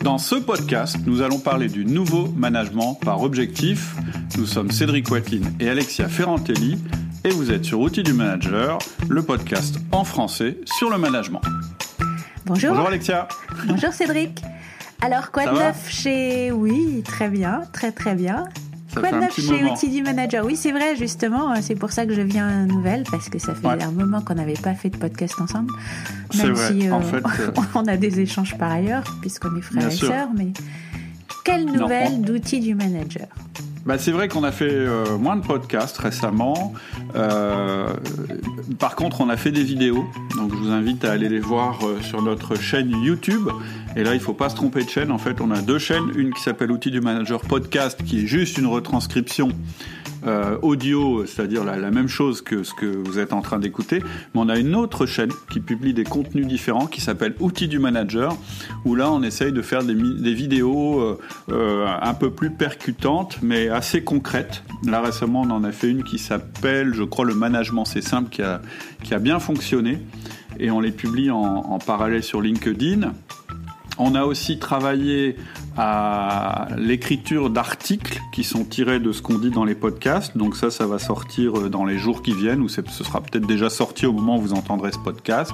Dans ce podcast, nous allons parler du nouveau management par objectif. Nous sommes Cédric Watine et Alexia Ferrantelli et vous êtes sur Outils du Manager, le podcast en français sur le management. Bonjour. Bonjour Alexia. Bonjour Cédric. Alors, quoi Ça de neuf chez... Oui, très bien, très très bien. Ça quoi de neuf chez du Manager. Oui, c'est vrai, justement, euh, c'est pour ça que je viens nouvelle, parce que ça fait Ouais. un moment qu'on n'avait pas fait de podcast ensemble. Même vrai, si euh, en fait, euh, on a des échanges par ailleurs, puisqu'on est frères et sœurs, mais quelle nouvelle d'Outils du Manager? Bah, c'est vrai qu'on a fait euh, moins de podcasts récemment. Euh, par contre, on a fait des vidéos. Donc, je vous invite à aller les voir euh, sur notre chaîne YouTube. Et là, il faut pas se tromper de chaîne. En fait, on a deux chaînes. Une qui s'appelle Outils du Manager Podcast, qui est juste une retranscription euh, audio, c'est-à-dire la, même chose que ce que vous êtes en train d'écouter. Mais on a une autre chaîne qui publie des contenus différents, qui s'appelle Outils du Manager, où là, on essaye de faire des, vidéos euh, euh, un peu plus percutantes, mais assez concrètes. Là, récemment, on en a fait une qui s'appelle, je crois, le management, c'est simple, qui a, qui a bien fonctionné. Et on les publie en parallèle sur LinkedIn. On a aussi travaillé à l'écriture d'articles qui sont tirés de ce qu'on dit dans les podcasts. Donc ça, ça va sortir euh, dans les jours qui viennent, ou ce sera peut-être déjà sorti au moment où vous entendrez ce podcast.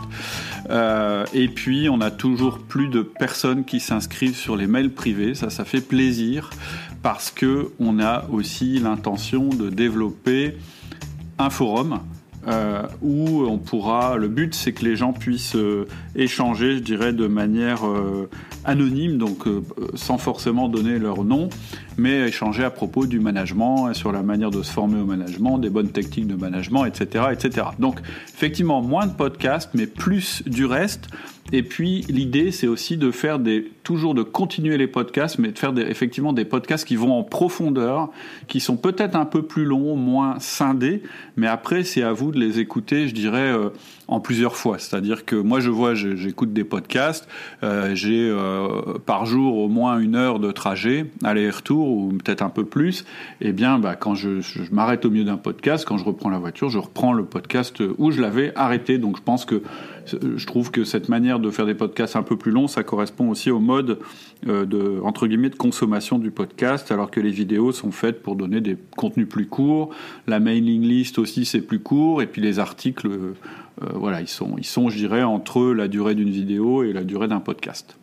Euh, et puis, on a toujours plus de personnes qui s'inscrivent sur les mails privés. Ça, ça fait plaisir parce que on a aussi l'intention de développer un forum euh, où on pourra. Le but, c'est que les gens puissent euh, échanger, je dirais, de manière euh, anonyme, donc euh, sans forcément donner leur nom, mais échanger à propos du management, et sur la manière de se former au management, des bonnes techniques de management, etc., etc. Donc, effectivement, moins de podcasts, mais plus du reste. Et puis l'idée, c'est aussi de faire des toujours de continuer les podcasts, mais de faire des, effectivement des podcasts qui vont en profondeur, qui sont peut-être un peu plus longs, moins scindés, mais après c'est à vous de les écouter, je dirais euh, en plusieurs fois. C'est-à-dire que moi je vois, j'écoute des podcasts, euh, j'ai euh, par jour au moins une heure de trajet, aller-retour ou peut-être un peu plus. Et bien, bah, quand je, m'arrête au milieu d'un podcast, quand je reprends la voiture, je reprends le podcast où je l'avais arrêté. Donc je pense que je trouve que cette manière de faire des podcasts un peu plus longs, ça correspond aussi au mode euh, de entre guillemets de consommation du podcast, alors que les vidéos sont faites pour donner des contenus plus courts. La mailing list aussi c'est plus court, et puis les articles, voilà, ils sont ils sont, je dirais, entre la durée d'une vidéo et la durée d'un podcast.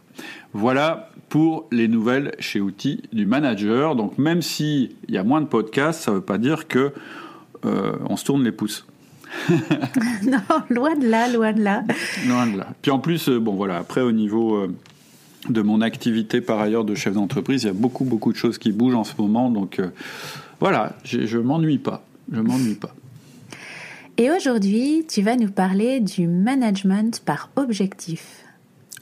Voilà pour les nouvelles chez Outils du manager. Donc même s'il y a moins de podcasts, ça ne veut pas dire que euh, on se tourne les pouces. Non, loin de là, loin de là. Loin de là. Puis en plus, euh, bon voilà, après au niveau euh, de mon activité par ailleurs de chef d'entreprise, il y a beaucoup beaucoup de choses qui bougent en ce moment, donc euh, voilà, j'ai- je m'ennuie pas, je m'ennuie pas. Et aujourd'hui, tu vas nous parler du management par objectif.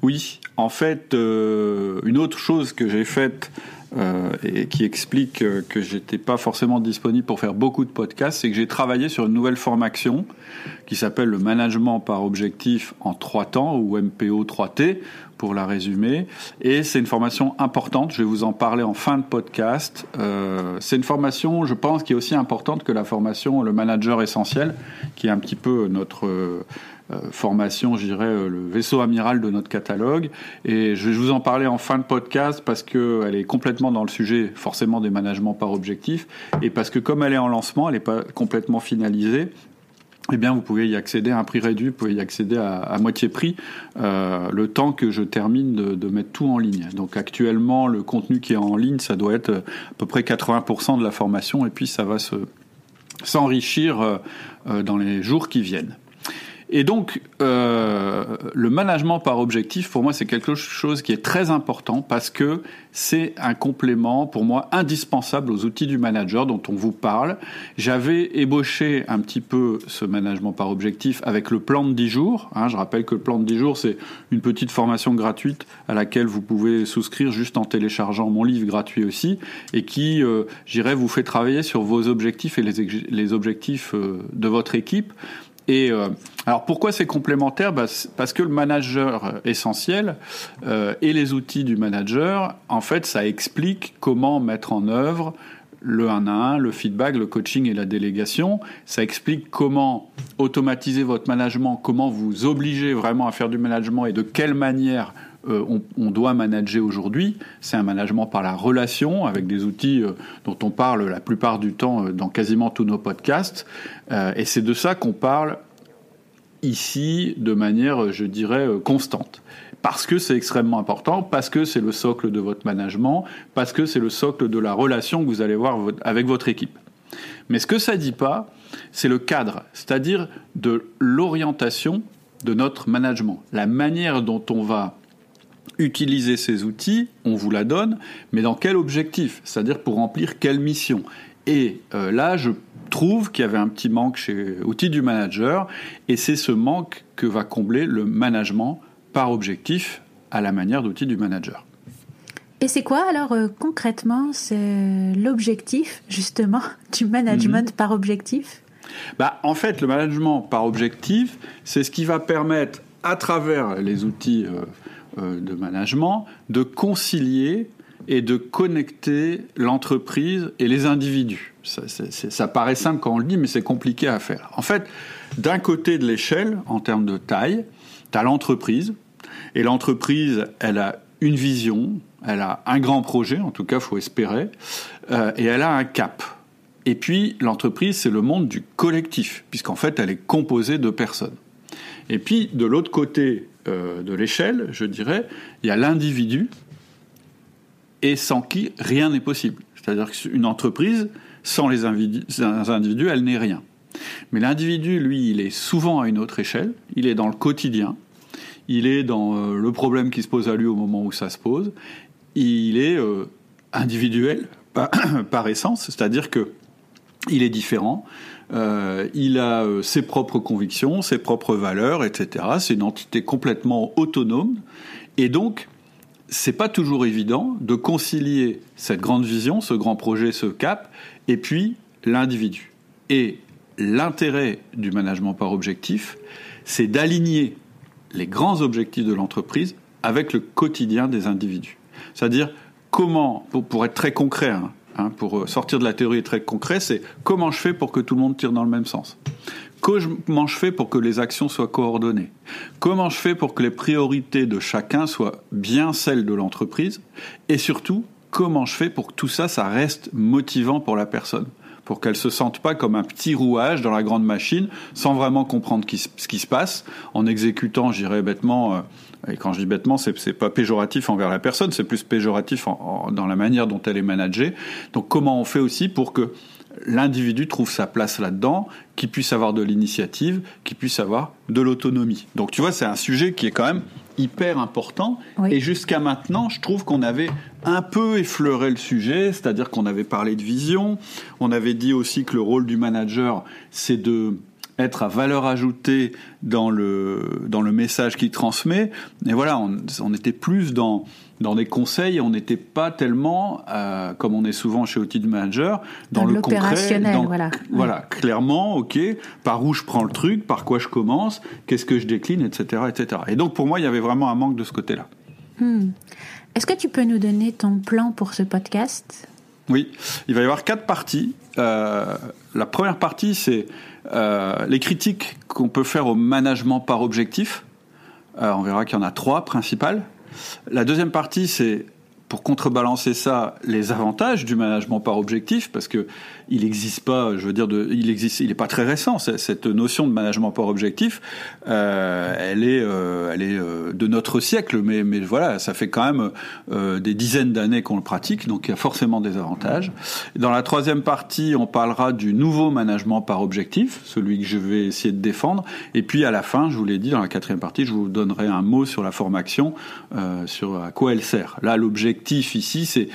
Oui, en fait, euh, une autre chose que j'ai faite euh, et qui explique que j'étais pas forcément disponible pour faire beaucoup de podcasts, c'est que j'ai travaillé sur une nouvelle formation qui s'appelle le management par objectif en trois temps ou MPO 3T pour la résumer. Et c'est une formation importante. Je vais vous en parler en fin de podcast. Euh, c'est une formation, je pense, qui est aussi importante que la formation le manager essentiel, qui est un petit peu notre formation, je dirais, euh, le vaisseau amiral de notre catalogue. Et je vais vous en parler en fin de podcast parce qu'elle est complètement dans le sujet, forcément, des managements par objectif. Et parce que comme elle est en lancement, elle n'est pas complètement finalisée. Eh bien, vous pouvez y accéder à un prix réduit, vous pouvez y accéder à, moitié prix, euh, le temps que je termine de, mettre tout en ligne. Donc actuellement, le contenu qui est en ligne, ça doit être à peu près 80% de la formation, et puis ça va se s'enrichir euh, euh, dans les jours qui viennent. Et donc, euh, le management par objectif, pour moi, c'est quelque chose qui est très important parce que c'est un complément, pour moi, indispensable aux outils du manager dont on vous parle. J'avais ébauché un petit peu ce management par objectif avec le plan de 10 jours. Hein. je rappelle que le plan de 10 jours, c'est une petite formation gratuite à laquelle vous pouvez souscrire juste en téléchargeant mon livre gratuit aussi et qui, euh, j'irais, vous fait travailler sur vos objectifs et les, les objectifs euh, de votre équipe. Et euh, alors pourquoi c'est complémentaire? Bah, Parce que le manager essentiel euh, et les outils du manager, en fait, ça explique comment mettre en œuvre le 1 à 1, le feedback, le coaching et la délégation. Ça explique comment automatiser votre management, comment vous obliger vraiment à faire du management et de quelle manière euh, on, doit manager aujourd'hui. C'est un management par la relation, avec des outils euh, dont on parle la plupart du temps euh, dans quasiment tous nos podcasts. et c'est de ça qu'on parle ici de manière, je dirais, constante. Parce que c'est extrêmement important, parce que c'est le socle de votre management, parce que c'est le socle de la relation que vous allez voir avec votre équipe. Mais ce que ça ne dit pas, c'est le cadre, c'est-à-dire de l'orientation de notre management, la manière dont on va utiliser ces outils, on vous la donne, mais dans quel objectif? C'est-à-dire pour remplir quelle mission? Et euh, là, je trouve qu'il y avait un petit manque chez Outils du Manager, et c'est ce manque que va combler le management par objectif à la manière d'Outils du Manager. Et c'est quoi alors euh, concrètement c'est l'objectif justement du management mhm. par objectif? Bah, En fait, le management par objectif, c'est ce qui va permettre à travers les outils euh, de management, de concilier et de connecter l'entreprise et les individus. Ça, paraît simple quand on le dit, mais c'est compliqué à faire. En fait, d'un côté de l'échelle, en termes de taille, tu as l'entreprise, et l'entreprise, elle a une vision, elle a un grand projet, en tout cas, faut espérer, euh, et elle a un cap. Et puis, l'entreprise, c'est le monde du collectif, puisqu'en fait, elle est composée de personnes. Et puis, de l'autre côté euh, de l'échelle, je dirais, il y a l'individu, et sans qui rien n'est possible. C'est-à-dire qu'une entreprise, sans les individus, elle n'est rien. Mais l'individu, lui, il est souvent à une autre échelle, il est dans le quotidien, il est dans euh, le problème qui se pose à lui au moment où ça se pose, il est euh, individuel par, essence, c'est-à-dire que il est différent, euh, il a euh, ses propres convictions, ses propres valeurs, etc. C'est une entité complètement autonome. Et donc, c'est pas toujours évident de concilier cette grande vision, ce grand projet, ce cap, et puis l'individu. Et l'intérêt du management par objectif, c'est d'aligner les grands objectifs de l'entreprise avec le quotidien des individus. C'est-à-dire comment, pour, être très concret, hein, Hein, pour euh, sortir de la théorie très concret, c'est comment je fais pour que tout le monde tire dans le même sens. Comment je fais pour que les actions soient coordonnées? Comment je fais pour que les priorités de chacun soient bien celles de l'entreprise? Et surtout, comment je fais pour que tout ça, ça reste motivant pour la personne? Pour qu'elle se sente pas comme un petit rouage dans la grande machine, sans vraiment comprendre ce qui se passe, en exécutant, j'irais bêtement, euh, et quand je dis bêtement, c'est, c'est pas péjoratif envers la personne, c'est plus péjoratif dans la manière dont elle est managée. Donc comment on fait aussi pour que l'individu trouve sa place là-dedans, qu'il puisse avoir de l'initiative, qu'il puisse avoir de l'autonomie. Donc tu vois, c'est un sujet qui est quand même hyper important. Et jusqu'à maintenant, je trouve qu'on avait un peu effleuré le sujet, c'est-à-dire qu'on avait parlé de vision, on avait dit aussi que le rôle du manager, c'est de être à valeur ajoutée dans le, dans le message qu'il transmet. Et voilà, on, on, était plus dans, dans des conseils, on n'était pas tellement, euh, comme on est souvent chez Outil Manager, dans, le concret. voilà. Voilà, clairement, ok, par où je prends le truc, par quoi je commence, qu'est-ce que je décline, etc., etc. Et donc pour moi, il y avait vraiment un manque de ce côté-là. Hmm. Est-ce que tu peux nous donner ton plan pour ce podcast? Oui, il va y avoir quatre parties. Euh, la première partie, c'est euh, les critiques qu'on peut faire au management par objectif. Euh, on verra qu'il y en a trois principales. La deuxième partie, c'est pour contrebalancer ça, les avantages du management par objectif, parce que il n'existe pas, je veux dire, il existe, il n'est pas très récent. Cette notion de management par objectif, euh, elle est, euh, elle est euh, de notre siècle, mais, mais voilà, ça fait quand même des dizaines d'années qu'on le pratique, donc il y a forcément des avantages. Dans la troisième partie, on parlera du nouveau management par objectif, celui que je vais essayer de défendre, et puis à la fin, je vous l'ai dit, dans la quatrième partie, je vous donnerai un mot sur la formation, sur à quoi elle sert. Là, l'objectif ici, c'est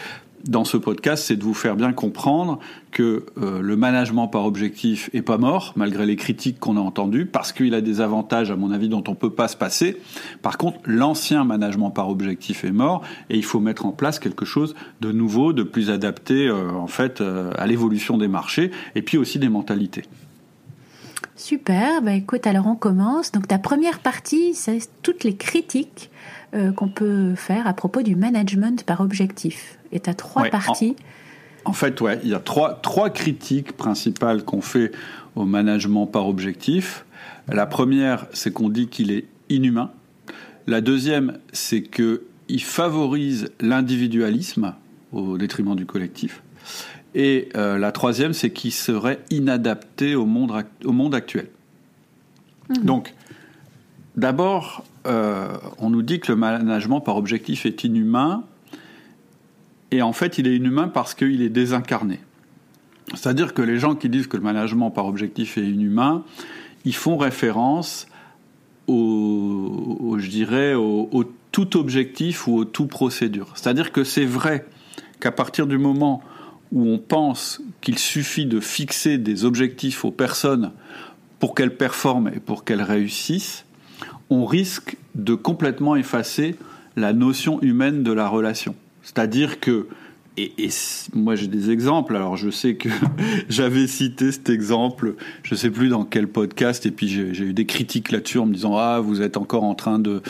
dans ce podcast, c'est de vous faire bien comprendre que euh, le management par objectif est pas mort, malgré les critiques qu'on a entendues, parce qu'il a des avantages, à mon avis, dont on peut pas se passer. Par contre, l'ancien management par objectif est mort, et il faut mettre en place quelque chose de nouveau, de plus adapté, euh, en fait, euh, à l'évolution des marchés, et puis aussi des mentalités. Super, bah écoute, alors on commence. Donc ta première partie, c'est toutes les critiques qu'on peut faire à propos du management par objectif. Et tu as trois parties. En, fait, ouais, il y a trois, trois critiques principales qu'on fait au management par objectif. La première, c'est qu'on dit qu'il est inhumain. La deuxième, c'est qu'il favorise l'individualisme au détriment du collectif. Et euh, la troisième, c'est qu'il serait inadapté au monde, au monde actuel. Mhm. Donc, d'abord, euh, on nous dit que le management par objectif est inhumain et en fait, il est inhumain parce qu'il est désincarné. C'est-à-dire que les gens qui disent que le management par objectif est inhumain, ils font référence au, je dirais, au, tout objectif ou au tout procédure. C'est-à-dire que c'est vrai qu'à partir du moment où on pense qu'il suffit de fixer des objectifs aux personnes pour qu'elles performent et pour qu'elles réussissent, on risque de complètement effacer la notion humaine de la relation. C'est-à-dire que et, et, moi j'ai des exemples. Alors je sais que j'avais cité cet exemple, je sais plus dans quel podcast, et puis j'ai eu des critiques là-dessus en me disant ah vous êtes encore en train de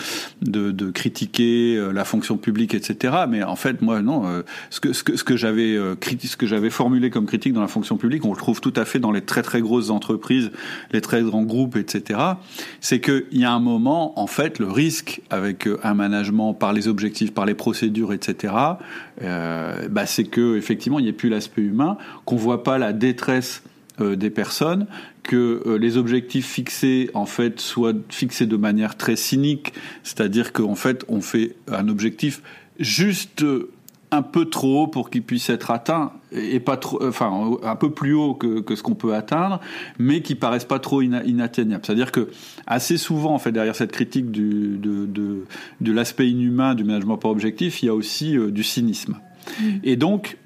de, de critiquer euh, la fonction publique, etc. Mais en fait moi non, euh, ce que ce que ce que j'avais euh, ce que j'avais formulé comme critique dans la fonction publique, on le trouve tout à fait dans les très très grosses entreprises, les très grands groupes, etc. C'est qu'il y a un moment en fait le risque avec un management par les objectifs, par les procédures, etc. Euh, bah, c'est que effectivement il n'y ait plus l'aspect humain, qu'on voit pas la détresse euh, des personnes, que euh, les objectifs fixés en fait soient fixés de manière très cynique, c'est-à-dire qu'en fait on fait un objectif juste un peu trop haut pour qu'il puisse être atteint et pas trop, enfin un peu plus haut que, ce qu'on peut atteindre, mais qui paraissent pas trop inatteignables. C'est-à-dire que assez souvent, en fait, derrière cette critique de, l'aspect inhumain du management par objectif, il y a aussi du cynisme. Mm. Et donc,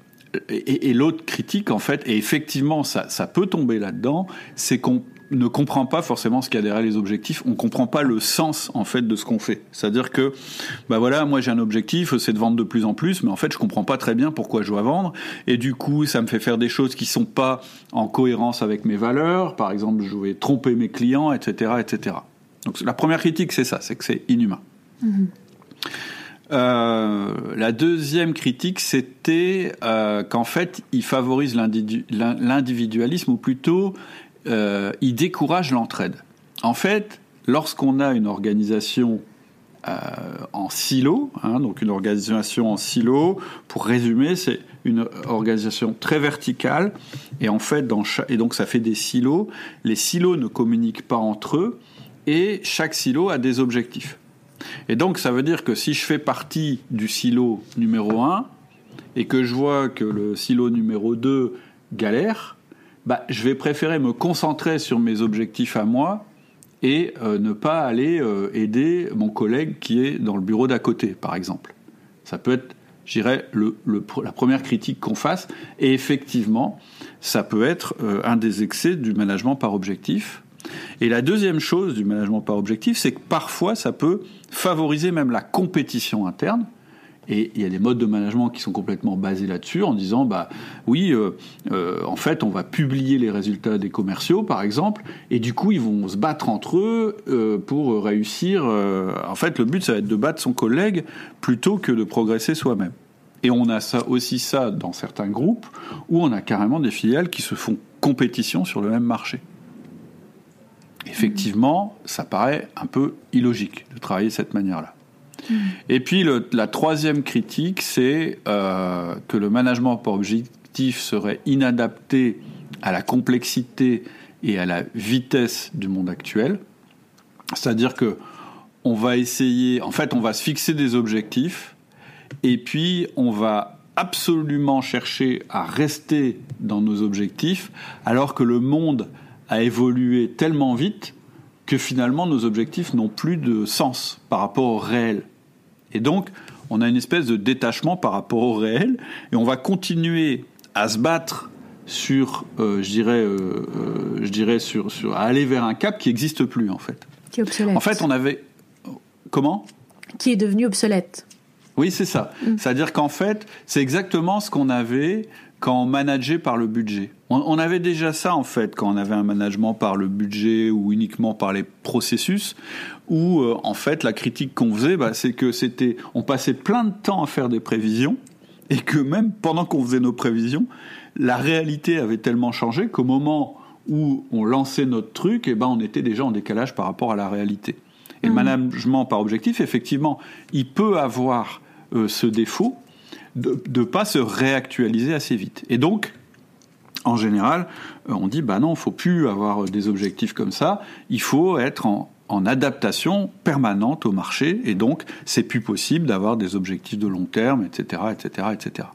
et, l'autre critique, en fait, et effectivement, ça, ça peut tomber là-dedans, c'est qu'on ne comprend pas forcément ce qu'il y a derrière les objectifs, on comprend pas le sens en fait de ce qu'on fait. C'est-à-dire que bah voilà, moi j'ai un objectif, c'est de vendre de plus en plus, mais en fait je comprends pas très bien pourquoi je dois vendre et du coup, ça me fait faire des choses qui sont pas en cohérence avec mes valeurs, par exemple, je vais tromper mes clients, etc., etc. Donc la première critique, c'est ça, c'est que c'est inhumain. Mm-hmm. Euh, la deuxième critique, c'était euh, qu'en fait, il favorise l'individualisme, ou plutôt, euh, il décourage l'entraide. En fait, lorsqu'on a une organisation en silo, hein, donc une organisation en silo, pour résumer, c'est une organisation très verticale, et en fait, et donc ça fait des silos. Les silos ne communiquent pas entre eux, et chaque silo a des objectifs. Et donc ça veut dire que si je fais partie du silo numéro 1 et que je vois que le silo numéro 2 galère, bah, je vais préférer me concentrer sur mes objectifs à moi et euh, ne pas aller euh, aider mon collègue qui est dans le bureau d'à côté, par exemple. Ça peut être, j'irais, le, la première critique qu'on fasse. Et effectivement, ça peut être euh, un des excès du management par objectif. Et la deuxième chose du management par objectif, c'est que parfois ça peut favoriser même la compétition interne. Et il y a des modes de management qui sont complètement basés là-dessus, en disant, bah oui, euh, euh, en fait, on va publier les résultats des commerciaux, par exemple, et du coup, ils vont se battre entre eux euh, pour réussir. en fait, le but, ça va être de battre son collègue plutôt que de progresser soi-même. Et on a ça aussi ça dans certains groupes où on a carrément des filiales qui se font compétition sur le même marché. Effectivement, ça paraît un peu illogique de travailler de cette manière-là. Et puis la troisième critique, c'est euh, que le management par objectif serait inadapté à la complexité et à la vitesse du monde actuel. C'est-à-dire que on va essayer, en fait, on va se fixer des objectifs et puis on va absolument chercher à rester dans nos objectifs alors que le monde a évolué tellement vite que finalement nos objectifs n'ont plus de sens par rapport au réel. Et donc, on a une espèce de détachement par rapport au réel et on va continuer à se battre sur, euh, je dirais, euh, euh, je dirais sur, sur, à aller vers un cap qui n'existe plus en fait. Qui est obsolète. En fait, on avait comment? Qui est devenu obsolète. Oui, c'est ça. Mm. C'est-à-dire qu'en fait, c'est exactement ce qu'on avait quand on manageait par le budget. On, avait déjà ça en fait quand on avait un management par le budget ou uniquement par les processus, où en fait la critique qu'on faisait, bah, c'est que c'était, on passait plein de temps à faire des prévisions et que même pendant qu'on faisait nos prévisions, la réalité avait tellement changé qu'au moment où on lançait notre truc, eh ben, on était déjà en décalage par rapport à la réalité. Et le mmh. management par objectif, effectivement, il peut avoir euh, ce défaut de ne pas se réactualiser assez vite. Et donc, en général, euh, on dit, bah non, il faut plus avoir des objectifs comme ça, il faut être en, en adaptation permanente au marché, et donc c'est plus possible d'avoir des objectifs de long terme, etc., etc., etc.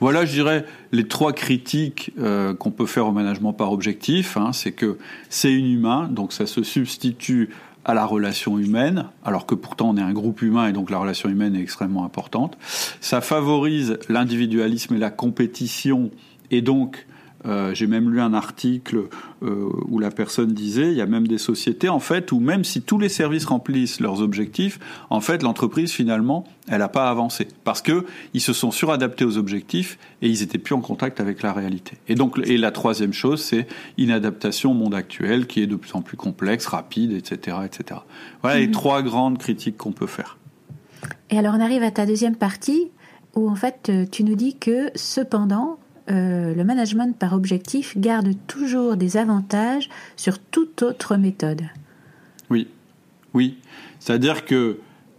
Voilà, je dirais, les trois critiques euh, qu'on peut faire au management par objectif. Hein, c'est que c'est inhumain, donc ça se substitue à la relation humaine, alors que pourtant on est un groupe humain et donc la relation humaine est extrêmement importante. Ça favorise l'individualisme et la compétition, et donc euh, j'ai même lu un article euh, où la personne disait, il y a même des sociétés en fait où même si tous les services remplissent leurs objectifs, en fait l'entreprise finalement elle n'a pas avancé parce que ils se sont suradaptés aux objectifs et ils étaient plus en contact avec la réalité. Et donc et la troisième chose c'est inadaptation au monde actuel qui est de plus en plus complexe, rapide, etc., etc. Voilà les mhm. trois grandes critiques qu'on peut faire. Et alors on arrive à ta deuxième partie où en fait tu nous dis que cependant euh, le management par objectif garde toujours des avantages sur toute autre méthode. Oui, oui. C'est-à-dire que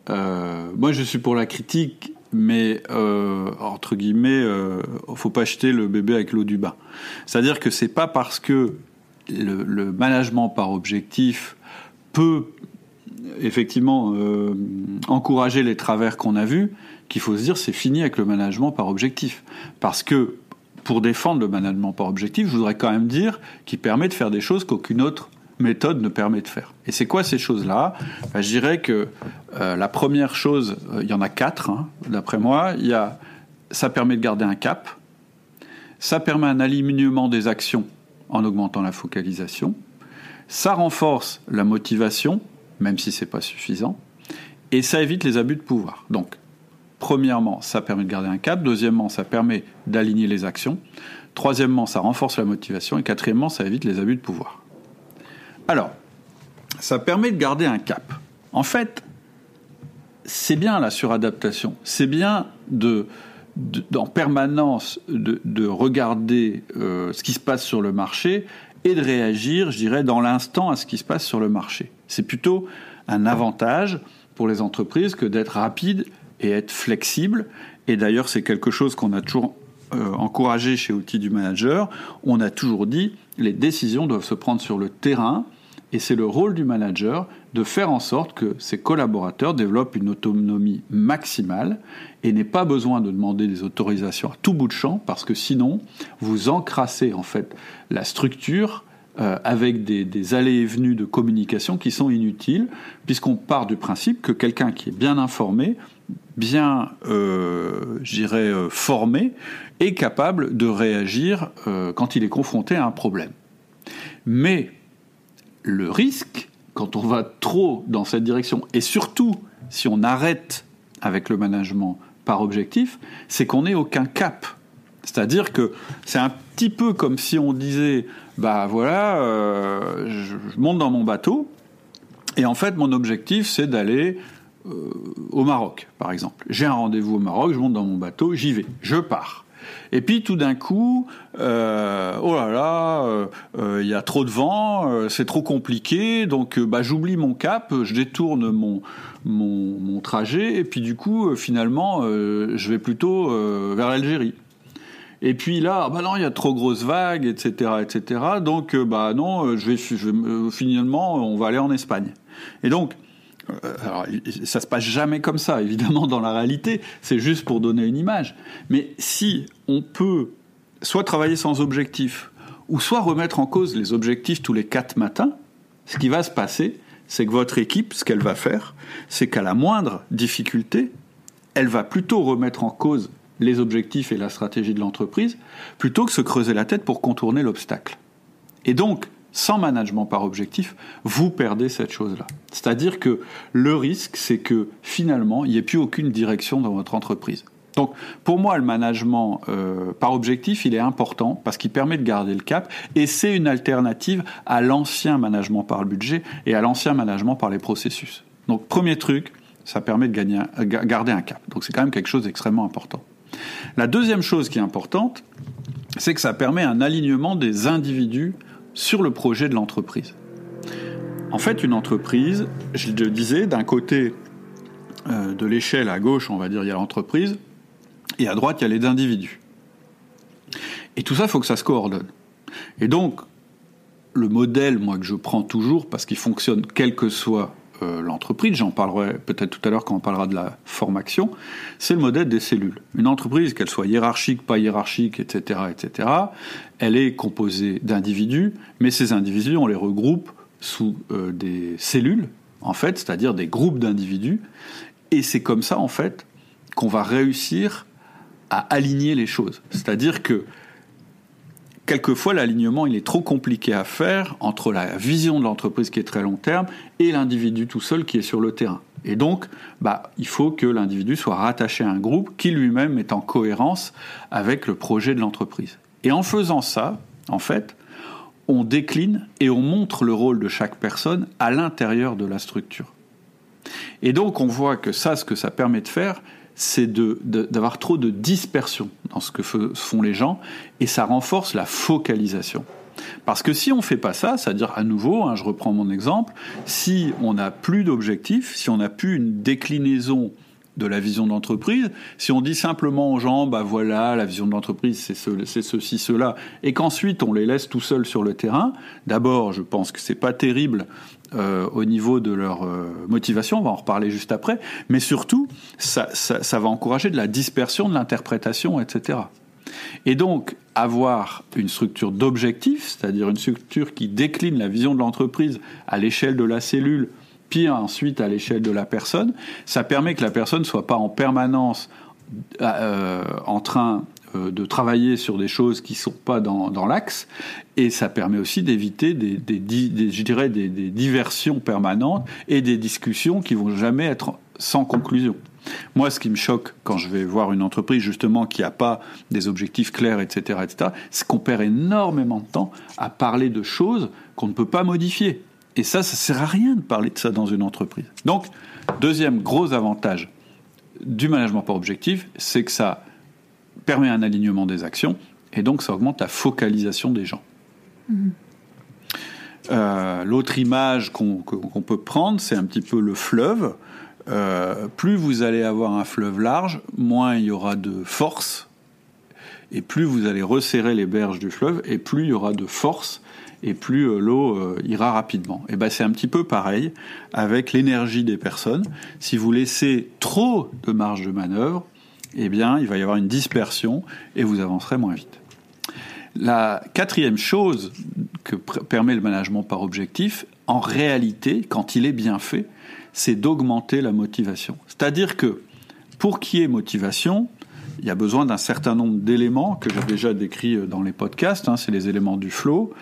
euh, moi je suis pour la critique, mais euh, entre guillemets, il faut pas jeter le bébé avec l'eau du bain. C'est-à-dire que c'est pas parce que le, management par objectif peut effectivement encourager les travers qu'on a vus qu'il faut se dire c'est fini avec le management par objectif. Parce que pour défendre le management par objectif, je voudrais quand même dire qu'il permet de faire des choses qu'aucune autre méthode ne permet de faire. Et c'est quoi ces choses-là? Ben, Je dirais que euh, la première chose, euh, il y en a quatre, hein, d'après moi. Il y a, ça permet de garder un cap, ça permet un alignement des actions en augmentant la focalisation, ça renforce la motivation, même si c'est pas suffisant, et ça évite les abus de pouvoir. Donc, Premièrement, ça permet de garder un cap. Deuxièmement, ça permet d'aligner les actions. Troisièmement, ça renforce la motivation. Et quatrièmement, ça évite les abus de pouvoir. Alors, ça permet de garder un cap. En fait, c'est bien la suradaptation. C'est bien de, en permanence de, regarder euh, ce qui se passe sur le marché et de réagir, je dirais, dans l'instant à ce qui se passe sur le marché. C'est plutôt un avantage pour les entreprises que d'être rapide et être flexible. Et d'ailleurs, c'est quelque chose qu'on a toujours euh, encouragé chez Outils du Manager. On a toujours dit les décisions doivent se prendre sur le terrain. Et c'est le rôle du manager de faire en sorte que ses collaborateurs développent une autonomie maximale et n'aient pas besoin de demander des autorisations à tout bout de champ parce que sinon vous encrassez en fait la structure euh, avec des, des, allées et venues de communication qui sont inutiles, puisqu'on part du principe que quelqu'un qui est bien informé bien, euh, j'irais, euh, formé et capable de réagir euh, quand il est confronté à un problème. Mais le risque, quand on va trop dans cette direction, et surtout si on arrête avec le management par objectif, c'est qu'on n'ait aucun cap. C'est-à-dire que c'est un petit peu comme si on disait, bah voilà, je monte dans mon bateau, et en fait mon objectif c'est d'aller euh, au Maroc, par exemple. J'ai un rendez-vous au Maroc, je monte dans mon bateau, j'y vais, je pars. Et puis tout d'un coup, euh, oh là là, il euh, euh, y a trop de vent, c'est trop compliqué, donc bah, j'oublie mon cap, je détourne mon, mon, trajet, et puis du coup, finalement, je vais plutôt vers l'Algérie. Et puis là, ah bah non, il y a trop grosses vagues, etc., etc. Donc, bah non, je finalement, on va aller en Espagne. Et donc, euh, alors, ça se passe jamais comme ça, évidemment, dans la réalité. C'est juste pour donner une image. Mais si on peut soit travailler sans objectif, ou soit remettre en cause les objectifs tous les quatre matins, ce qui va se passer, c'est que votre équipe, ce qu'elle va faire, c'est qu'à la moindre difficulté, elle va plutôt remettre en cause les objectifs et la stratégie de l'entreprise, plutôt que se creuser la tête pour contourner l'obstacle. Et donc, sans management par objectif, vous perdez cette chose-là. C'est-à-dire que le risque, c'est que finalement, il n'y ait plus aucune direction dans votre entreprise. Donc, pour moi, le management euh, par objectif, il est important parce qu'il permet de garder le cap et c'est une alternative à l'ancien management par le budget et à l'ancien management par les processus. Donc, premier truc, ça permet de gagner, garder un cap. Donc, c'est quand même quelque chose d'extrêmement important. La deuxième chose qui est importante, c'est que ça permet un alignement des individus sur le projet de l'entreprise. En fait, une entreprise, je le disais, d'un côté euh, de l'échelle à gauche, on va dire, il y a l'entreprise, et à droite, il y a les individus. Et tout ça, il faut que ça se coordonne. Et donc, le modèle, moi, que je prends toujours, parce qu'il fonctionne quelle que soit euh, l'entreprise, j'en parlerai peut-être tout à l'heure quand on parlera de la formation, c'est le modèle des cellules. Une entreprise, qu'elle soit hiérarchique, pas hiérarchique, etc., etc., elle est composée d'individus, mais ces individus, on les regroupe sous euh, des cellules, en fait, c'est-à-dire des groupes d'individus, et c'est comme ça, en fait, qu'on va réussir à aligner les choses. C'est-à-dire que quelquefois l'alignement il est trop compliqué à faire entre la vision de l'entreprise qui est très long terme et l'individu tout seul qui est sur le terrain. Et donc, bah, il faut que l'individu soit rattaché à un groupe qui lui-même est en cohérence avec le projet de l'entreprise. Et en faisant ça, en fait, on décline et on montre le rôle de chaque personne à l'intérieur de la structure. Et donc, on voit que ça, ce que ça permet de faire, c'est d'avoir trop de dispersion dans ce que font les gens, et ça renforce la focalisation. Parce que si on ne fait pas ça, c'est-à-dire à nouveau, hein, je reprends mon exemple, si on n'a plus d'objectifs, si on n'a plus une déclinaison de la vision d'entreprise. Si on dit simplement aux gens, bah voilà, la vision de l'entreprise, c'est ceci, cela, et qu'ensuite on les laisse tout seuls sur le terrain, d'abord, je pense que c'est pas terrible euh, au niveau de leur euh, motivation, on va en reparler juste après, mais surtout, ça, ça, va encourager de la dispersion de l'interprétation, etc. Et donc, avoir une structure d'objectifs, c'est-à-dire une structure qui décline la vision de l'entreprise à l'échelle de la cellule, puis ensuite à l'échelle de la personne, ça permet que la personne ne soit pas en permanence euh, en train euh, de travailler sur des choses qui ne sont pas dans, l'axe, et ça permet aussi d'éviter des, dirais des, diversions permanentes et des discussions qui vont jamais être sans conclusion. Moi, ce qui me choque quand je vais voir une entreprise justement qui n'a pas des objectifs clairs, etc., etc., c'est qu'on perd énormément de temps à parler de choses qu'on ne peut pas modifier. Et ça, ça sert à rien de parler de ça dans une entreprise. Donc, deuxième gros avantage du management par objectif, c'est que ça permet un alignement des actions et donc ça augmente la focalisation des gens. Mhm. Euh, l'autre image qu'on peut prendre, c'est un petit peu le fleuve. Euh, plus vous allez avoir un fleuve large, moins il y aura de force, et plus vous allez resserrer les berges du fleuve, et plus il y aura de force, et plus euh, l'eau ira rapidement. Et ben c'est un petit peu pareil avec l'énergie des personnes. Si vous laissez trop de marge de manœuvre, eh bien, il va y avoir une dispersion et vous avancerez moins vite. La quatrième chose que permet le management par objectif, en réalité, quand il est bien fait, c'est d'augmenter la motivation. C'est-à-dire que pour qu'il y ait motivation, il y a besoin d'un certain nombre d'éléments que j'ai déjà décrits dans les podcasts, hein, c'est les éléments du flow,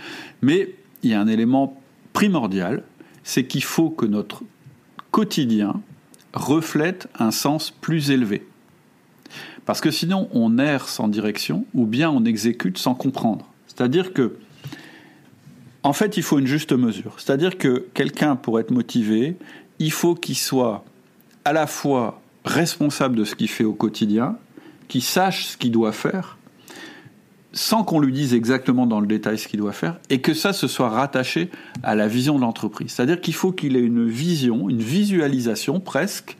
mais il y a un élément primordial, c'est qu'il faut que notre quotidien reflète un sens plus élevé. Parce que sinon, on erre sans direction ou bien on exécute sans comprendre. C'est-à-dire que, en fait, il faut une juste mesure. C'est-à-dire que quelqu'un, pour être motivé, il faut qu'il soit à la fois responsable de ce qu'il fait au quotidien, qu'il sache ce qu'il doit faire, sans qu'on lui dise exactement dans le détail ce qu'il doit faire, et que ça se soit rattaché à la vision de l'entreprise. C'est-à-dire qu'il faut qu'il ait une vision, une visualisation presque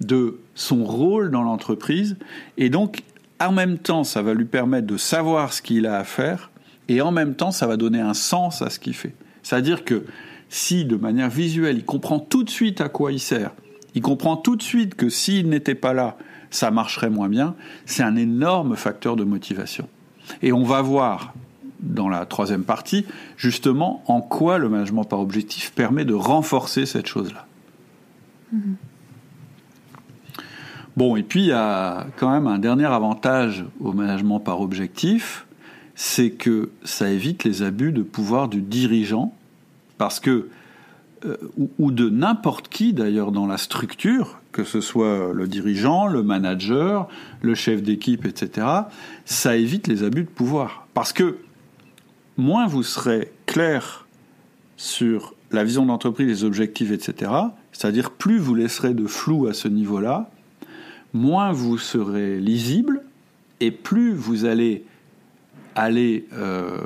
de son rôle dans l'entreprise, et donc en même temps, ça va lui permettre de savoir ce qu'il a à faire, et en même temps, ça va donner un sens à ce qu'il fait. C'est-à-dire que si de manière visuelle, il comprend tout de suite à quoi il sert, il comprend tout de suite que s'il n'était pas là, ça marcherait moins bien, c'est un énorme facteur de motivation. Et on va voir dans la troisième partie justement en quoi le management par objectif permet de renforcer cette chose-là. Mm-hmm. Bon, et puis il y a quand même un dernier avantage au management par objectif, c'est que ça évite les abus de pouvoir du dirigeant, parce que, euh, ou, de n'importe qui d'ailleurs dans la structure, que ce soit le dirigeant, le manager, le chef d'équipe, etc., ça évite les abus de pouvoir. Parce que moins vous serez clair sur la vision d'entreprise, les objectifs, etc., c'est-à-dire plus vous laisserez de flou à ce niveau-là, moins vous serez lisible et plus vous allez aller, euh,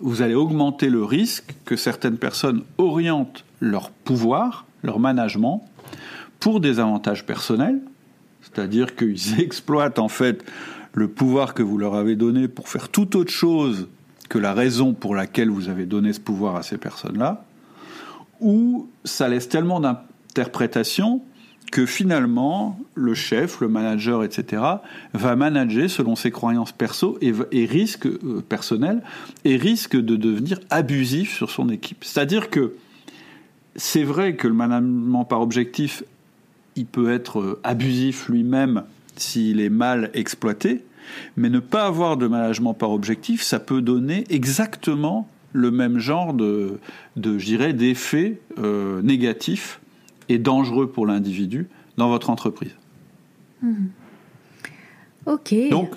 vous allez augmenter le risque que certaines personnes orientent leur pouvoir, leur management, pour des avantages personnels, c'est-à-dire qu'ils exploitent en fait le pouvoir que vous leur avez donné pour faire tout autre chose que la raison pour laquelle vous avez donné ce pouvoir à ces personnes-là, ou ça laisse tellement d'interprétations que finalement, le chef, le manager, etc., va manager selon ses croyances perso et, risque euh, personnelles et risque de devenir abusif sur son équipe. C'est-à-dire que c'est vrai que le management par objectif, il peut être euh, abusif lui-même s'il est mal exploité, mais ne pas avoir de management par objectif, ça peut donner exactement le même genre de, de je dirais, d'effets euh, négatifs et dangereux pour l'individu dans votre entreprise. Hmm. Ok. Donc,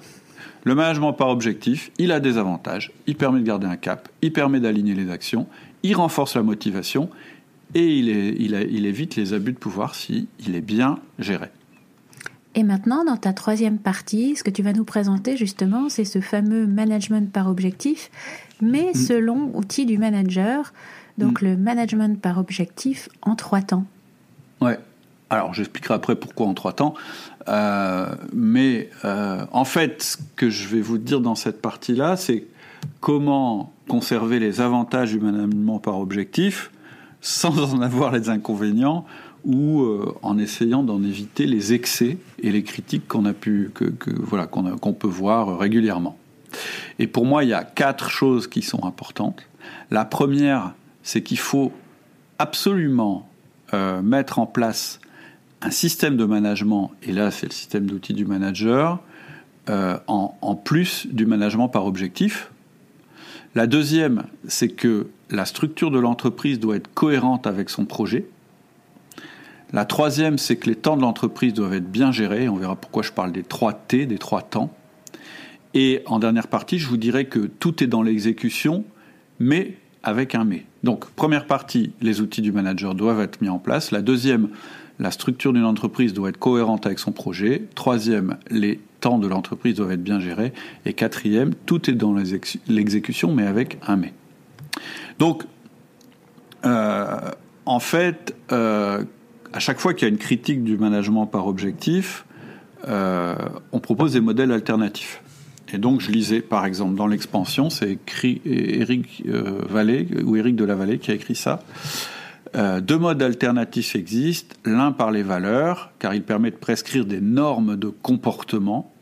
le management par objectif, il a des avantages. Il permet de garder un cap, il permet d'aligner les actions, il renforce la motivation et il, il, évite les abus de pouvoir si il est bien géré. Et maintenant, dans ta troisième partie, ce que tu vas nous présenter justement, c'est ce fameux management par objectif, mais hmm. selon outil du manager, donc hmm. le management par objectif en trois temps. Ouais. Alors, j'expliquerai après pourquoi en trois temps. Euh, mais euh, en fait, ce que je vais vous dire dans cette partie-là, c'est comment conserver les avantages du management par objectif sans en avoir les inconvénients ou euh, en essayant d'en éviter les excès et les critiques qu'on a pu voilà qu'on peut voir régulièrement. Et pour moi, il y a quatre choses qui sont importantes. La première, c'est qu'il faut absolument euh, mettre en place un système de management, et là c'est le système d'outils du manager, euh, en, plus du management par objectif. La deuxième, c'est que la structure de l'entreprise doit être cohérente avec son projet. La troisième, c'est que les temps de l'entreprise doivent être bien gérés. On verra pourquoi je parle des trois T, des trois temps. Et en dernière partie, je vous dirais que tout est dans l'exécution, mais avec un mais. Donc, première partie, les outils du manager doivent être mis en place. La deuxième, la structure d'une entreprise doit être cohérente avec son projet. Troisième, les temps de l'entreprise doivent être bien gérés. Et quatrième, tout est dans l'exécution, mais avec un mais. Donc, euh, en fait, euh, à chaque fois qu'il y a une critique du management par objectif, euh, on propose des modèles alternatifs. Et donc je lisais par exemple dans l'expansion, c'est écrit Eric ou Eric de la Vallée qui a écrit ça. Deux modes alternatifs existent, l'un par les valeurs, car il permet de prescrire des normes de comportement,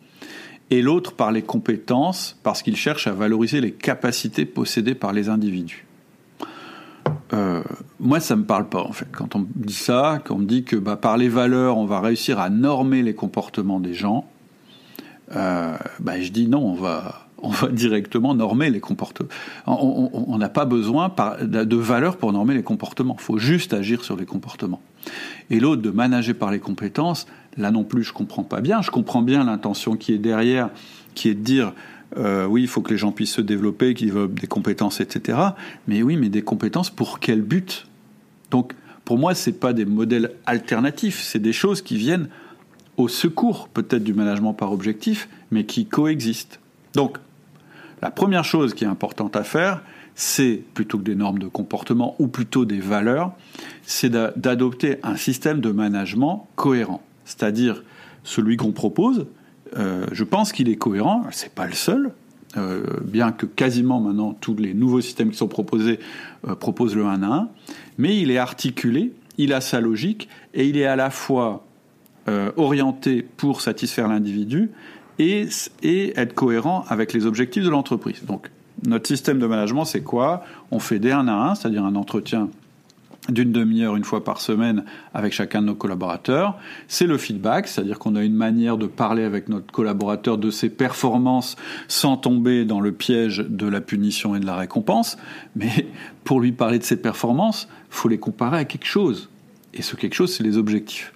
et l'autre par les compétences, parce qu'il cherche à valoriser les capacités possédées par les individus. Euh, moi, ça me parle pas en fait. Quand on me dit ça, quand on me dit que bah, par les valeurs, on va réussir à normer les comportements des gens, euh, bah, je dis non, on va, on va directement normer les comportements. On n'a pas besoin de valeurs pour normer les comportements. Il faut juste agir sur les comportements. Et l'autre, de manager par les compétences, là non plus, je comprends pas bien. Je comprends bien l'intention qui est derrière, qui est de dire euh, oui, il faut que les gens puissent se développer, qu'ils développent des compétences, etc. Mais oui, mais des compétences pour quel but? Donc, pour moi, c'est pas des modèles alternatifs, c'est des choses qui viennent au secours peut-être du management par objectif, mais qui coexistent. Donc, la première chose qui est importante à faire, c'est, plutôt que des normes de comportement ou plutôt des valeurs, c'est d'adopter un système de management cohérent. C'est-à-dire celui qu'on propose, euh, je pense qu'il est cohérent, c'est pas le seul, euh, bien que quasiment maintenant tous les nouveaux systèmes qui sont proposés euh, proposent le 1 à 1, mais il est articulé, il a sa logique, et il est à la fois orienté pour satisfaire l'individu et, et, être cohérent avec les objectifs de l'entreprise. Donc notre système de management, c'est quoi? On fait des 1 à 1, c'est-à-dire un entretien d'une demi-heure une fois par semaine avec chacun de nos collaborateurs. C'est le feedback, c'est-à-dire qu'on a une manière de parler avec notre collaborateur de ses performances sans tomber dans le piège de la punition et de la récompense. Mais pour lui parler de ses performances, faut les comparer à quelque chose. Et ce quelque chose, c'est les objectifs.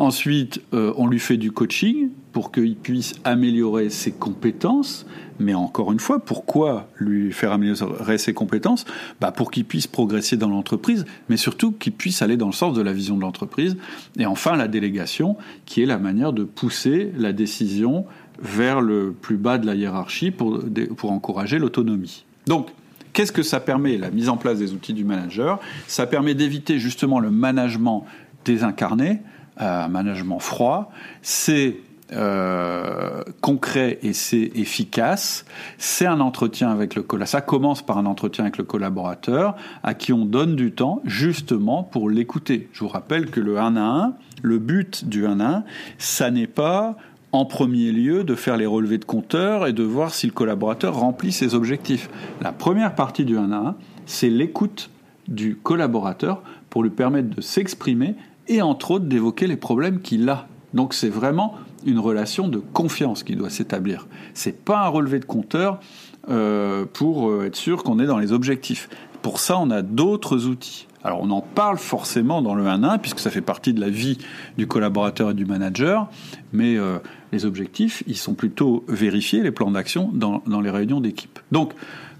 Ensuite, euh, on lui fait du coaching pour qu'il puisse améliorer ses compétences. Mais encore une fois, pourquoi lui faire améliorer ses compétences? Bah Pour qu'il puisse progresser dans l'entreprise, mais surtout qu'il puisse aller dans le sens de la vision de l'entreprise. Et enfin, la délégation, qui est la manière de pousser la décision vers le plus bas de la hiérarchie pour, pour encourager l'autonomie. Donc, qu'est-ce que ça permet, la mise en place des outils du manager? Ça permet d'éviter justement le management désincarné, un management froid. C'est euh, concret et c'est efficace. C'est un entretien avec le collaborateur. Ça commence par un entretien avec le collaborateur à qui on donne du temps justement pour l'écouter. Je vous rappelle que le 1 à 1, le but du 1 à 1, ça n'est pas en premier lieu de faire les relevés de compteur et de voir si le collaborateur remplit ses objectifs. La première partie du 1 à 1, c'est l'écoute du collaborateur pour lui permettre de s'exprimer et entre autres d'évoquer les problèmes qu'il a. Donc c'est vraiment une relation de confiance qui doit s'établir. C'est pas un relevé de compteur euh, pour euh, être sûr qu'on est dans les objectifs. Pour ça, on a d'autres outils. Alors on en parle forcément dans le 1-1 puisque ça fait partie de la vie du collaborateur et du manager, mais euh, les objectifs, ils sont plutôt vérifiés, les plans d'action, dans, dans les réunions d'équipe. Donc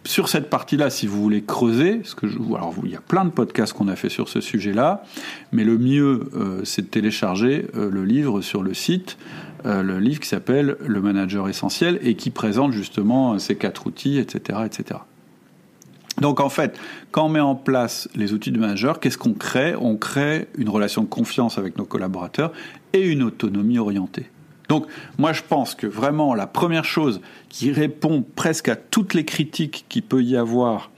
sur cette partie-là, si vous voulez creuser, alors il y a plein de podcasts qu'on a fait sur ce sujet-là, mais le mieux, euh, c'est de télécharger euh, le livre sur le site, euh, le livre qui s'appelle Le Manager Essentiel et qui présente justement ces quatre outils, etc., etc. Donc en fait, quand on met en place les outils du manager, qu'est-ce qu'on crée? On crée une relation de confiance avec nos collaborateurs et une autonomie orientée. Donc moi je pense que vraiment la première chose qui répond presque à toutes les critiques qu'il peut y avoir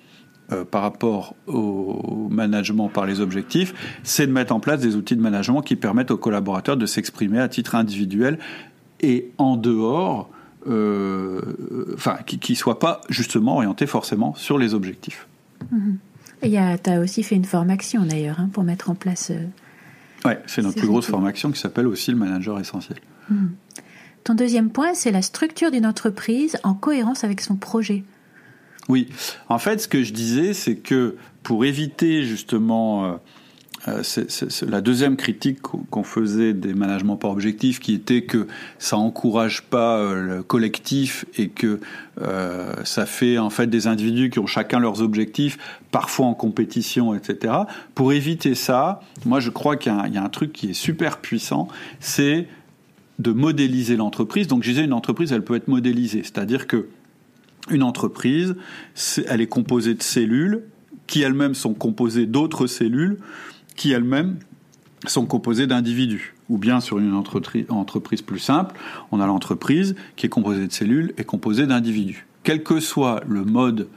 euh, par rapport au management par les objectifs, c'est de mettre en place des outils de management qui permettent aux collaborateurs de s'exprimer à titre individuel et en dehors, euh, enfin, qui ne soient pas justement orientés forcément sur les objectifs. Mhm. Et tu as aussi fait une formation d'ailleurs hein, pour mettre en place. Euh, oui, c'est notre plus grosse formation qui s'appelle aussi le manager essentiel. Mhm. Ton deuxième point, c'est la structure d'une entreprise en cohérence avec son projet. Oui, en fait, ce que je disais, c'est que pour éviter justement euh, euh, la deuxième critique qu'on faisait des managements par objectif, qui était que ça encourage pas euh, le collectif et que ça fait en fait des individus qui ont chacun leurs objectifs, parfois en compétition, etc. Pour éviter ça, moi je crois qu'il y, a un truc qui est super puissant, c'est de modéliser l'entreprise. Donc je disais, une entreprise, elle peut être modélisée, c'est-à-dire que une entreprise, elle est composée de cellules qui elles-mêmes sont composées d'autres cellules qui elles-mêmes sont composées d'individus. Ou bien sur une entreprise plus simple, on a l'entreprise qui est composée de cellules et composée d'individus. Quel que soit le mode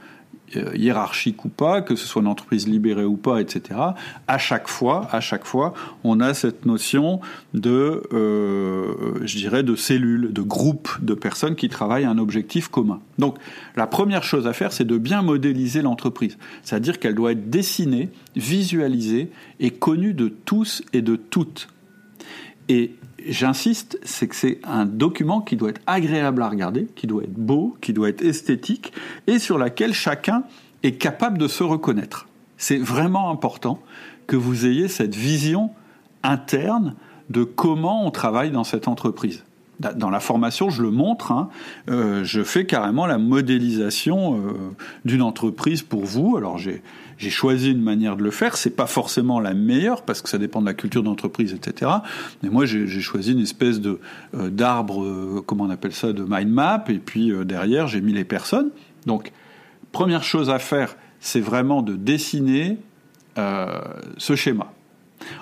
hiérarchique ou pas, que ce soit une entreprise libérée ou pas, etc. À chaque fois, à chaque fois, on a cette notion de, euh, de cellules, de groupes de personnes qui travaillent à un objectif commun. Donc, la première chose à faire, c'est de bien modéliser l'entreprise, c'est-à-dire qu'elle doit être dessinée, visualisée et connue de tous et de toutes. Et j'insiste, c'est que c'est un document qui doit être agréable à regarder, qui doit être beau, qui doit être esthétique, et sur laquelle chacun est capable de se reconnaître. C'est vraiment important que vous ayez cette vision interne de comment on travaille dans cette entreprise. Dans la formation, je le montre, hein, euh, je fais carrément la modélisation euh, d'une entreprise pour vous. Alors j'ai choisi une manière de le faire. C'est pas forcément la meilleure parce que ça dépend de la culture d'entreprise, etc. Mais moi, j'ai choisi une espèce de euh, d'arbre, comment on appelle ça, de mind map. Et puis derrière, j'ai mis les personnes. Donc, première chose à faire, c'est vraiment de dessiner ce schéma.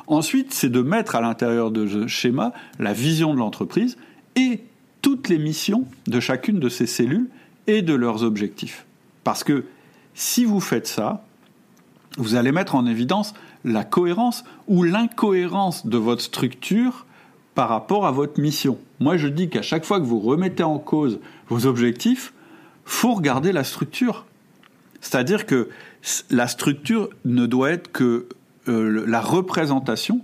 Ensuite, c'est de mettre à l'intérieur de ce schéma la vision de l'entreprise et toutes les missions de chacune de ces cellules et de leurs objectifs. Parce que si vous faites ça, vous allez mettre en évidence la cohérence ou l'incohérence de votre structure par rapport à votre mission. Moi, je dis qu'à chaque fois que vous remettez en cause vos objectifs, faut regarder la structure. C'est-à-dire que la structure ne doit être que euh, la représentation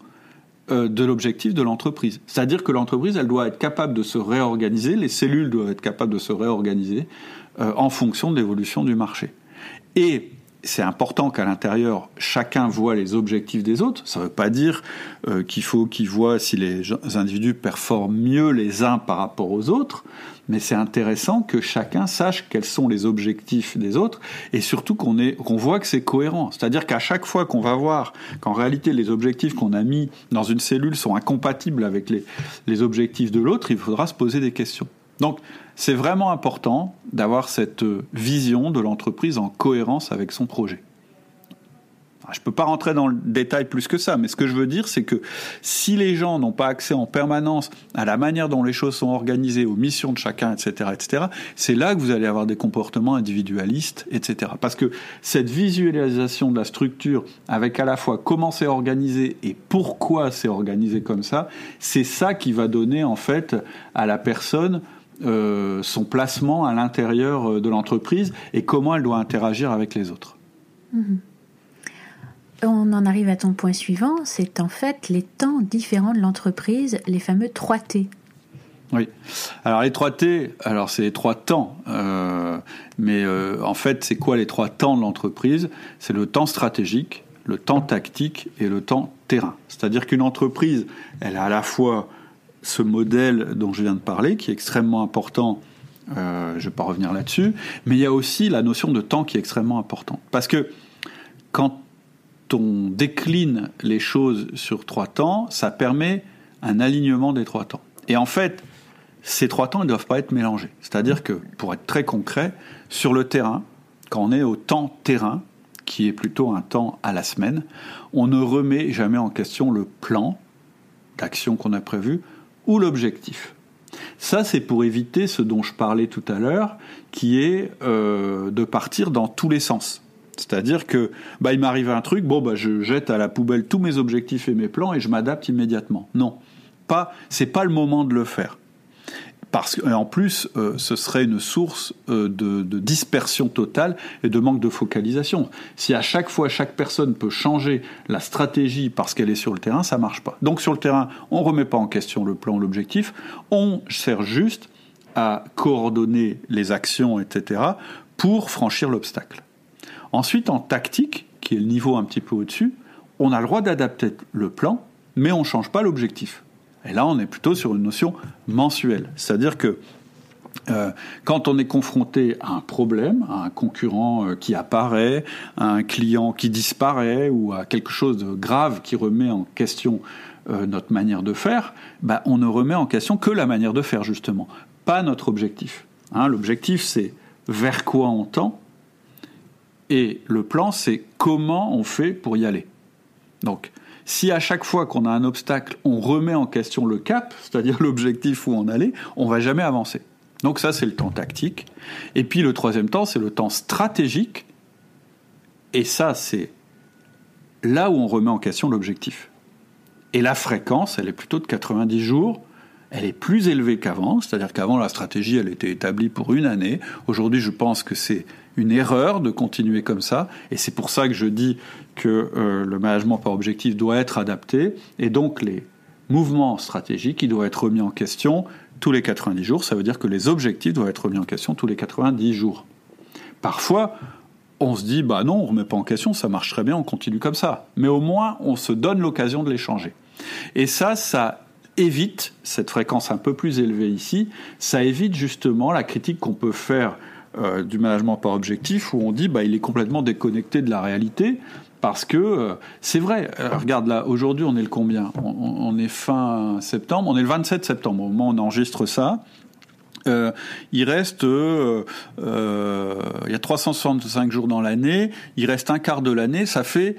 de l'objectif de l'entreprise. C'est-à-dire que l'entreprise, elle doit être capable de se réorganiser, les cellules doivent être capables de se réorganiser euh, en fonction de l'évolution du marché. Et c'est important qu'à l'intérieur, chacun voit les objectifs des autres. Ça ne veut pas dire euh, qu'il faut qu'ils voient si les individus performent mieux les uns par rapport aux autres, mais c'est intéressant que chacun sache quels sont les objectifs des autres et surtout qu'on voit que c'est cohérent. C'est-à-dire qu'à chaque fois qu'on va voir qu'en réalité les objectifs qu'on a mis dans une cellule sont incompatibles avec les, les objectifs de l'autre, il faudra se poser des questions. Donc, c'est vraiment important d'avoir cette vision de l'entreprise en cohérence avec son projet. Je ne peux pas rentrer dans le détail plus que ça, mais ce que je veux dire, c'est que si les gens n'ont pas accès en permanence à la manière dont les choses sont organisées, aux missions de chacun, etc., etc., c'est là que vous allez avoir des comportements individualistes, etc. Parce que cette visualisation de la structure, avec à la fois comment c'est organisé et pourquoi c'est organisé comme ça, c'est ça qui va donner en fait à la personne euh, son placement à l'intérieur euh, de l'entreprise et comment elle doit interagir avec les autres. Mhm. On en arrive à ton point suivant, c'est en fait les temps différents de l'entreprise, les fameux 3 T. Oui. Alors les 3 T, alors c'est les trois temps, euh, mais en fait c'est quoi les trois temps de l'entreprise? C'est le temps stratégique, le temps tactique et le temps terrain. C'est-à-dire qu'une entreprise, elle a à la fois ce modèle dont je viens de parler, qui est extrêmement important, euh, je ne vais pas revenir là-dessus, mais il y a aussi la notion de temps qui est extrêmement importante. Parce que quand on décline les choses sur trois temps, ça permet un alignement des trois temps. Et en fait, ces trois temps ne doivent pas être mélangés. C'est-à-dire que, pour être très concret, sur le terrain, quand on est au temps terrain, qui est plutôt un temps à la semaine, on ne remet jamais en question le plan d'action qu'on a prévu, ou l'objectif. Ça, c'est pour éviter ce dont je parlais tout à l'heure, qui est euh, de partir dans tous les sens. C'est-à-dire que bah, il m'arrive un truc, bon bah je jette à la poubelle tous mes objectifs et mes plans et je m'adapte immédiatement. Non, pas, c'est pas le moment de le faire parce qu'en plus, euh, ce serait une source euh, de, dispersion totale et de manque de focalisation. Si à chaque fois chaque personne peut changer la stratégie parce qu'elle est sur le terrain, ça marche pas. Donc sur le terrain, on remet pas en question le plan, l'objectif, on sert juste à coordonner les actions, etc., pour franchir l'obstacle. Ensuite, en tactique, qui est le niveau un petit peu au-dessus, on a le droit d'adapter le plan, mais on ne change pas l'objectif. Et là, on est plutôt sur une notion mensuelle. C'est-à-dire que euh, quand on est confronté à un problème, à un concurrent euh, qui apparaît, à un client qui disparaît ou à quelque chose de grave qui remet en question euh, notre manière de faire, bah, on ne remet en question que la manière de faire justement, pas notre objectif. Hein, L'objectif c'est vers quoi on tend et le plan c'est comment on fait pour y aller. Donc si à chaque fois qu'on a un obstacle, on remet en question le cap, c'est-à-dire l'objectif où on allait, on va jamais avancer. Donc ça, c'est le temps tactique. Et puis le troisième temps, c'est le temps stratégique. Et ça, c'est là où on remet en question l'objectif. Et la fréquence, elle est plutôt de 90 jours. Elle est plus élevée qu'avant, c'est-à-dire qu'avant la stratégie, elle était établie pour une année. Aujourd'hui, je pense que c'est une erreur de continuer comme ça. Et c'est pour ça que je dis que euh, le management par objectif doit être adapté. Et donc les mouvements stratégiques, ils doivent être remis en question tous les 90 jours. Ça veut dire que les objectifs doivent être remis en question tous les 90 jours. Parfois, on se dit, bah non, on ne remet pas en question, ça marche très bien, on continue comme ça. Mais au moins, on se donne l'occasion de les changer. Et ça, ça évite, cette fréquence un peu plus élevée ici, ça évite justement la critique qu'on peut faire euh, du management par objectif où on dit bah il est complètement déconnecté de la réalité parce que euh, c'est vrai. Euh, regarde là, aujourd'hui on est le combien? On, est fin septembre, on est le 27 septembre au moment où on enregistre ça. euh, il reste, euh, euh, il y a 365 jours dans l'année, il reste un quart de l'année, ça fait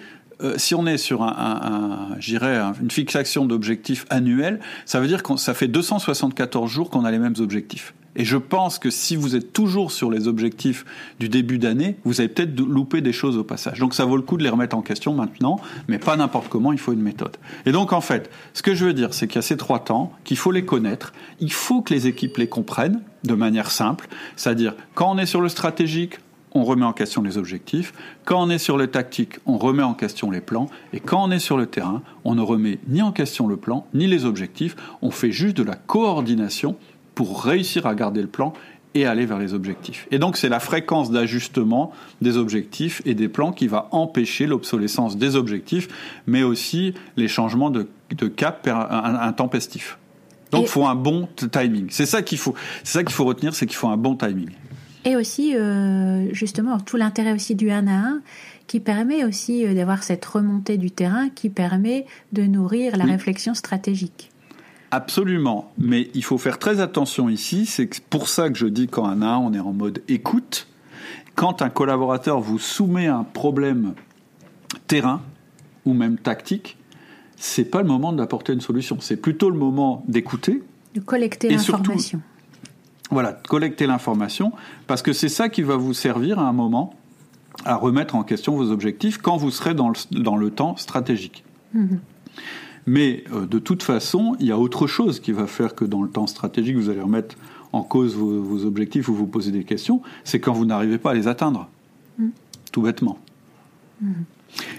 si on est sur un, un, un une fixation d'objectifs annuels, ça veut dire que ça fait 274 jours qu'on a les mêmes objectifs. Et je pense que si vous êtes toujours sur les objectifs du début d'année, vous avez peut-être loupé des choses au passage. Donc ça vaut le coup de les remettre en question maintenant, mais pas n'importe comment, il faut une méthode. Et donc en fait, ce que je veux dire, c'est qu'il y a ces trois temps, qu'il faut les connaître, il faut que les équipes les comprennent de manière simple, c'est-à-dire quand on est sur le stratégique, on remet en question les objectifs. Quand on est sur le tactique, on remet en question les plans. Et quand on est sur le terrain, on ne remet ni en question le plan, ni les objectifs. On fait juste de la coordination pour réussir à garder le plan et aller vers les objectifs. Et donc c'est la fréquence d'ajustement des objectifs et des plans qui va empêcher l'obsolescence des objectifs, mais aussi les changements de, cap intempestifs. Donc il faut un bon timing. C'est ça qu'il faut, c'est ça qu'il faut retenir, c'est qu'il faut un bon timing. Et aussi, euh, justement, tout l'intérêt aussi du 1 à 1 qui permet aussi euh, d'avoir cette remontée du terrain qui permet de nourrir la réflexion stratégique. Absolument, mais il faut faire très attention ici, c'est pour ça que je dis qu'en un an, on est en mode écoute. Quand un collaborateur vous soumet un problème terrain ou même tactique, c'est pas le moment d'apporter une solution, c'est plutôt le moment d'écouter. De collecter l'information. Voilà, de collecter l'information, parce que c'est ça qui va vous servir à un moment à remettre en question vos objectifs quand vous serez dans le, temps stratégique. Mhm. Mais euh, de toute façon, il y a autre chose qui va faire que dans le temps stratégique, vous allez remettre en cause vos, objectifs ou vous poser des questions, c'est quand vous n'arrivez pas à les atteindre. Mm. Tout bêtement. Mm.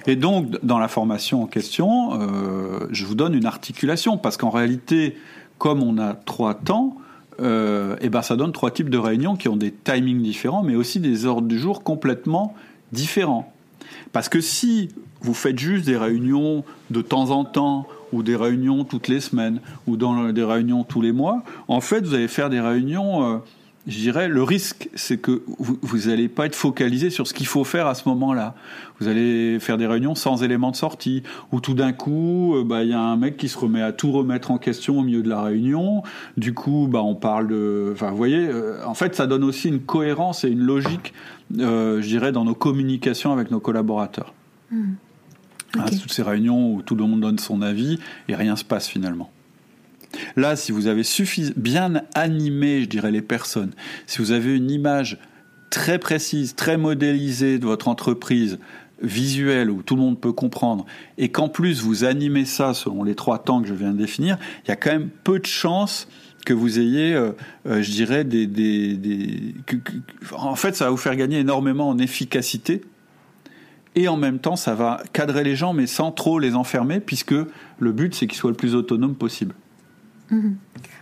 Et donc, dans la formation en question, euh, je vous donne une articulation, parce qu'en réalité, comme on a trois temps, euh, et eh ben ça donne trois types de réunions qui ont des timings différents, mais aussi des ordres du jour complètement différents. Parce que si vous faites juste des réunions de temps en temps, ou des réunions toutes les semaines, ou dans des réunions tous les mois, en fait, vous allez faire des réunions, euh, je dirais, le risque, c'est que vous n'allez pas être focalisé sur ce qu'il faut faire à ce moment-là. Vous allez faire des réunions sans éléments de sortie, ou tout d'un coup, euh, bah, il y a un mec qui se remet à tout remettre en question au milieu de la réunion. Du coup, bah, on parle de... Enfin, vous voyez, euh, en fait, ça donne aussi une cohérence et une logique, je dirais, dans nos communications avec nos collaborateurs. Hein, toutes ces réunions où tout le monde donne son avis et rien se passe finalement. Là, si vous avez bien animé, je dirais, les personnes, si vous avez une image très précise, très modélisée de votre entreprise, visuelle, où tout le monde peut comprendre, et qu'en plus vous animez ça selon les trois temps que je viens de définir, il y a quand même peu de chances que vous ayez, euh, euh, je dirais, des... des, en fait, ça va vous faire gagner énormément en efficacité et en même temps ça va cadrer les gens mais sans trop les enfermer puisque le but c'est qu'ils soient le plus autonomes possible.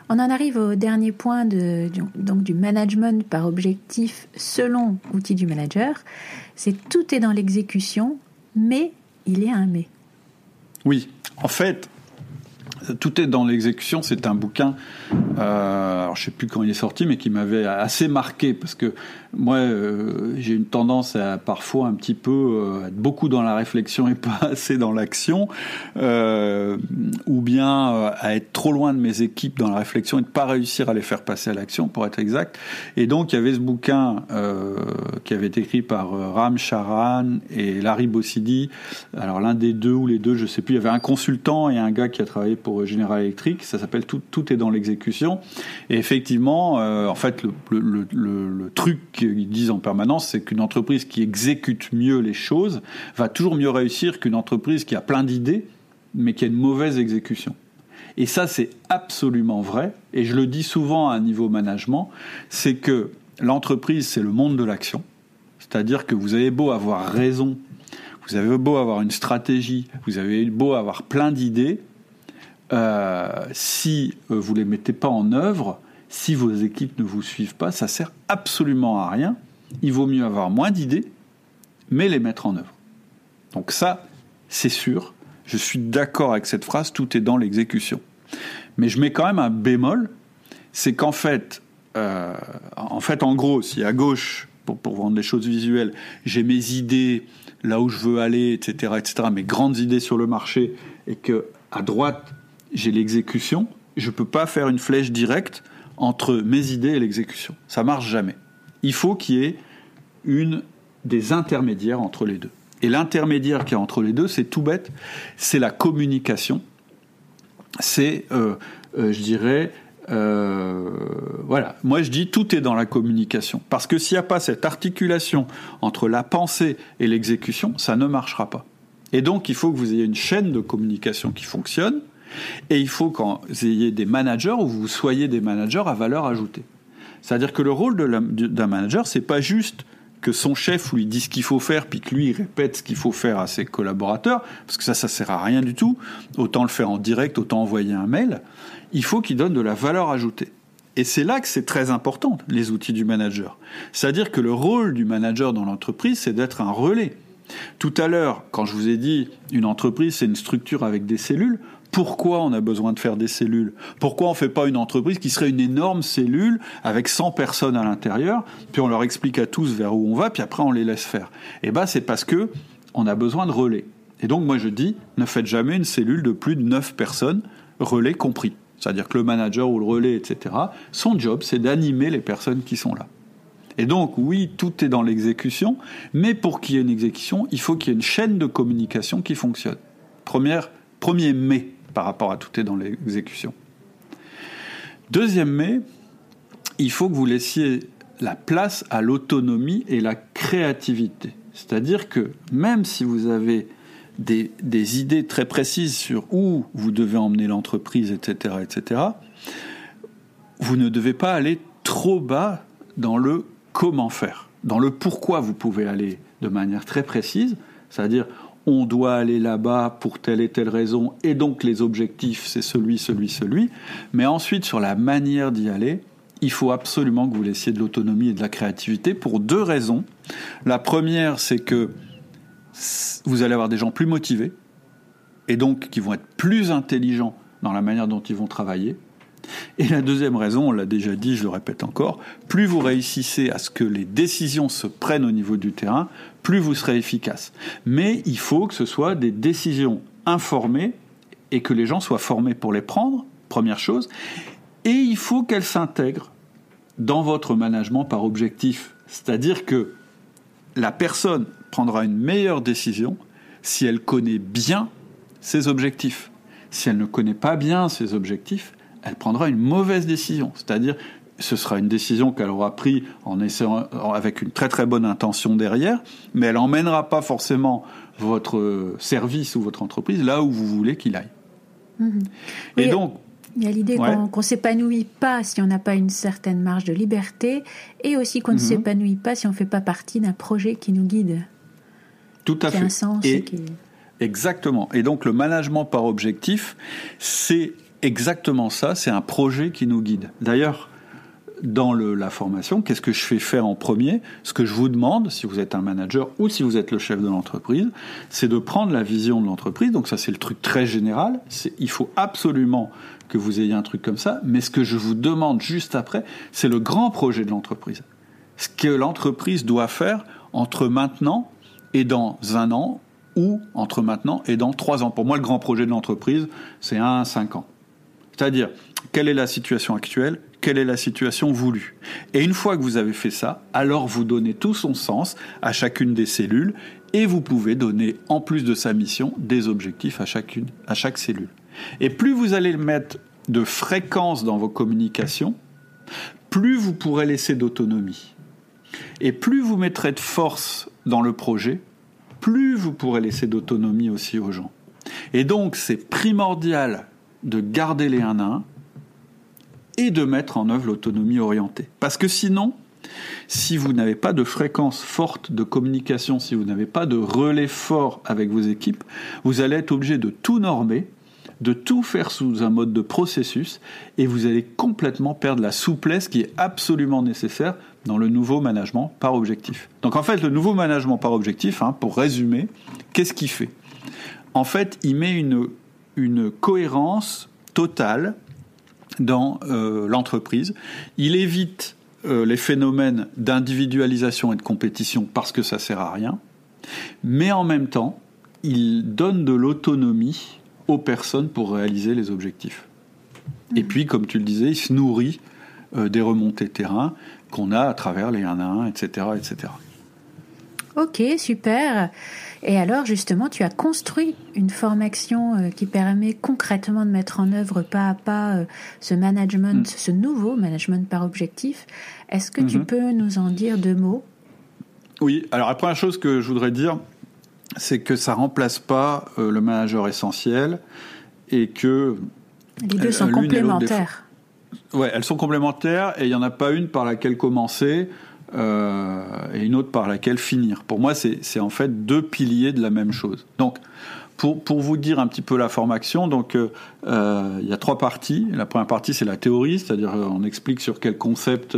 On en arrive au dernier point de, du, donc du management par objectif selon outil du manager. C'est tout est dans l'exécution, mais il y a un mais. Oui, en fait, tout est dans l'exécution. C'est un bouquin, euh, je sais plus quand il est sorti, mais qui m'avait assez marqué parce que moi, euh, j'ai une tendance à parfois un petit peu euh, être beaucoup dans la réflexion et pas assez dans l'action, euh, ou bien à être trop loin de mes équipes dans la réflexion et de pas réussir à les faire passer à l'action, pour être exact. Et donc, il y avait ce bouquin qui avait été écrit par Ram Charan et Larry Bossidi. Alors, l'un des deux ou les deux, je sais plus. Il y avait un consultant et un gars qui a travaillé pour General Electric. Ça s'appelle tout, tout est dans l'exécution. Et effectivement, en fait, le truc qu'ils disent en permanence, c'est qu'une entreprise qui exécute mieux les choses va toujours mieux réussir qu'une entreprise qui a plein d'idées, mais qui a une mauvaise exécution. Et ça, c'est absolument vrai, et je le dis souvent à un niveau management, c'est que l'entreprise, c'est le monde de l'action. C'est-à-dire que vous avez beau avoir raison, vous avez beau avoir une stratégie, vous avez beau avoir plein d'idées, euh, si euh, vous ne les mettez pas en œuvre, si vos équipes ne vous suivent pas, ça sert absolument à rien. Il vaut mieux avoir moins d'idées, mais les mettre en œuvre. Donc ça, c'est sûr. Je suis d'accord avec cette phrase, tout est dans l'exécution. Mais je mets quand même un bémol, c'est qu'en fait, euh, en fait, en gros, si à gauche, pour, pour vendre des choses visuelles, j'ai mes idées, là où je veux aller, etc., etc., mes grandes idées sur le marché, et que à droite, j'ai l'exécution, je ne peux pas faire une flèche directe entre mes idées et l'exécution. Ça marche jamais. Il faut qu'il y ait une des intermédiaires entre les deux. Et l'intermédiaire qui est entre les deux, c'est tout bête, c'est la communication. C'est, euh, euh, je dirais, euh, voilà. Moi, je dis tout est dans la communication. Parce que s'il n'y a pas cette articulation entre la pensée et l'exécution, ça ne marchera pas. Et donc, il faut que vous ayez une chaîne de communication qui fonctionne. Et il faut que vous ayez des managers ou vous soyez des managers à valeur ajoutée. C'est-à-dire que le rôle d'un manager, c'est pas juste que son chef lui dise ce qu'il faut faire, puis que lui il répète ce qu'il faut faire à ses collaborateurs, parce que ça, ça sert à rien du tout. Autant le faire en direct, autant envoyer un mail. Il faut qu'il donne de la valeur ajoutée. Et c'est là que c'est très important, les outils du manager. C'est-à-dire que le rôle du manager dans l'entreprise, c'est d'être un relais. Tout à l'heure, quand je vous ai dit une entreprise, c'est une structure avec des cellules, pourquoi on a besoin de faire des cellules? Pourquoi on ne fait pas une entreprise qui serait une énorme cellule avec 100 personnes à l'intérieur, puis on leur explique à tous vers où on va, puis après on les laisse faire? Eh bien, c'est parce que on a besoin de relais. Et donc, moi, je dis, ne faites jamais une cellule de plus de 9 personnes, relais compris. C'est-à-dire que le manager ou le relais, etc., son job, c'est d'animer les personnes qui sont là. Et donc, oui, tout est dans l'exécution, mais pour qu'il y ait une exécution, il faut qu'il y ait une chaîne de communication qui fonctionne. Première, premier mais par rapport à tout est dans l'exécution. Deuxième mais, il faut que vous laissiez la place à l'autonomie et la créativité. C'est-à-dire que même si vous avez des, des, idées très précises sur où vous devez emmener l'entreprise, etc., etc., vous ne devez pas aller trop bas dans le comment faire. Dans le pourquoi vous pouvez aller de manière très précise, c'est-à-dire on doit aller là-bas pour telle et telle raison, et donc les objectifs, c'est celui, celui, celui. Mais ensuite, sur la manière d'y aller, il faut absolument que vous laissiez de l'autonomie et de la créativité pour deux raisons. La première, c'est que vous allez avoir des gens plus motivés, et donc qui vont être plus intelligents dans la manière dont ils vont travailler. Et la deuxième raison, on l'a déjà dit, je le répète encore, plus vous réussissez à ce que les décisions se prennent au niveau du terrain, plus vous serez efficace. Mais il faut que ce soit des décisions informées et que les gens soient formés pour les prendre, première chose, et il faut qu'elles s'intègrent dans votre management par objectif. C'est-à-dire que la personne prendra une meilleure décision si elle connaît bien ses objectifs. Si elle ne connaît pas bien ses objectifs, elle prendra une mauvaise décision. C'est-à-dire, ce sera une décision qu'elle aura prise en essayant, avec une très très bonne intention derrière, mais elle n'emmènera pas forcément votre service ou votre entreprise là où vous voulez qu'il aille. Mhm. Et donc, il y a l'idée qu'on ne s'épanouit pas si on n'a pas une certaine marge de liberté, et aussi qu'on ne mhm. s'épanouit pas si on ne fait pas partie d'un projet qui nous guide. Tout à fait. sens. Exactement. Et donc le management par objectif, c'est exactement ça, c'est un projet qui nous guide. D'ailleurs, dans la formation, qu'est-ce que je fais faire en premier? Ce que je vous demande, si vous êtes un manager ou si vous êtes le chef de l'entreprise, c'est de prendre la vision de l'entreprise. Donc ça, c'est le truc très général. Il faut absolument que vous ayez un truc comme ça. Mais ce que je vous demande juste après, c'est le grand projet de l'entreprise. Ce que l'entreprise doit faire entre maintenant et dans un an ou entre maintenant et dans trois ans. Pour moi, le grand projet de l'entreprise, c'est un à cinq ans. C'est-à-dire, quelle est la situation actuelle quelle est la situation voulue. Et une fois que vous avez fait ça, alors vous donnez tout son sens à chacune des cellules et vous pouvez donner, en plus de sa mission, des objectifs à, chacune, à chaque cellule. Et plus vous allez mettre de fréquence dans vos communications, plus vous pourrez laisser d'autonomie. Et plus vous mettrez de force dans le projet, plus vous pourrez laisser d'autonomie aussi aux gens. Et donc c'est primordial de garder les un à un et de mettre en œuvre l'autonomie orientée. Parce que sinon, si vous n'avez pas de fréquence forte de communication, si vous n'avez pas de relais fort avec vos équipes, vous allez être obligé de tout normer, de tout faire sous un mode de processus, et vous allez complètement perdre la souplesse qui est absolument nécessaire dans le nouveau management par objectif. Donc en fait, le nouveau management par objectif, hein, pour résumer, qu'est-ce qu'il fait? En fait, il met une une cohérence totale dans euh, l'entreprise. Il évite euh, les phénomènes d'individualisation et de compétition parce que ça sert à rien, mais en même temps, il donne de l'autonomie aux personnes pour réaliser les objectifs. Et puis, comme tu le disais, il se nourrit des remontées terrain qu'on a à travers les 1 à 1, etc., etc. Ok, super. Et alors, justement, tu as construit une formation euh, qui permet concrètement de mettre en œuvre pas à pas euh, ce management, mm. ce nouveau management par objectif. Est-ce que tu mm-hmm. peux nous en dire deux mots? Oui, alors la première chose que je voudrais dire, c'est que ça remplace pas euh, le manager essentiel et que... Les deux sont complémentaires. Ouais, elles sont complémentaires et il n'y en a pas une par laquelle commencer euh, et une autre par laquelle finir. Pour moi, c'est en fait deux piliers de la même chose. Donc, pour, pour, vous dire un petit peu la formation, donc euh, euh il y a trois parties. La première partie, c'est la théorie, c'est-à-dire euh, on explique sur quel concept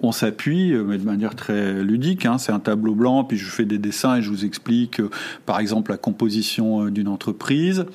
on s'appuie, euh, mais de manière très ludique. Hein. C'est un tableau blanc, puis je fais des dessins et je vous explique, euh, par exemple, la composition euh, d'une entreprise.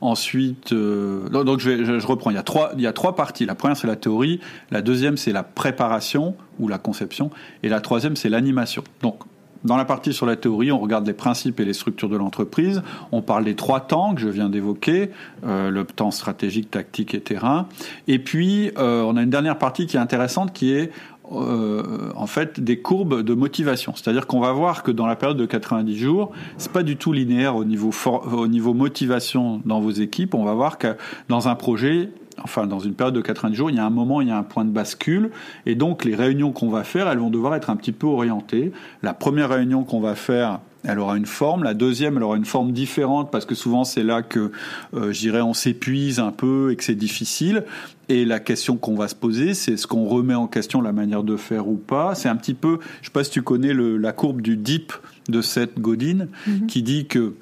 Ensuite, donc je, je, reprends. Il y a trois, il y a trois parties. La première c'est la théorie, la deuxième c'est la préparation ou la conception, et la troisième c'est l'animation. Donc dans la partie sur la théorie, on regarde les principes et les structures de l'entreprise. On parle des trois temps que je viens d'évoquer, euh, le temps stratégique, tactique et terrain. Et puis, euh, on a une dernière partie qui est intéressante, qui est euh, en fait des courbes de motivation. C'est-à-dire qu'on va voir que dans la période de 90 jours, c'est pas du tout linéaire au niveau au niveau motivation dans vos équipes. On va voir que dans un projet, enfin dans une période de 90 jours, il y a un moment, il y a un point de bascule, et donc les réunions qu'on va faire, elles vont devoir être un petit peu orientées. La première réunion qu'on va faire, elle aura une forme. La deuxième, elle aura une forme différente parce que souvent c'est là que, euh, je dirais, on s'épuise un peu et que c'est difficile. Et la question qu'on va se poser, c'est est-ce qu'on remet en question la manière de faire ou pas? C'est un petit peu, je sais pas si tu connais le, la courbe du DIP de Seth Godin, mm-hmm. qui dit que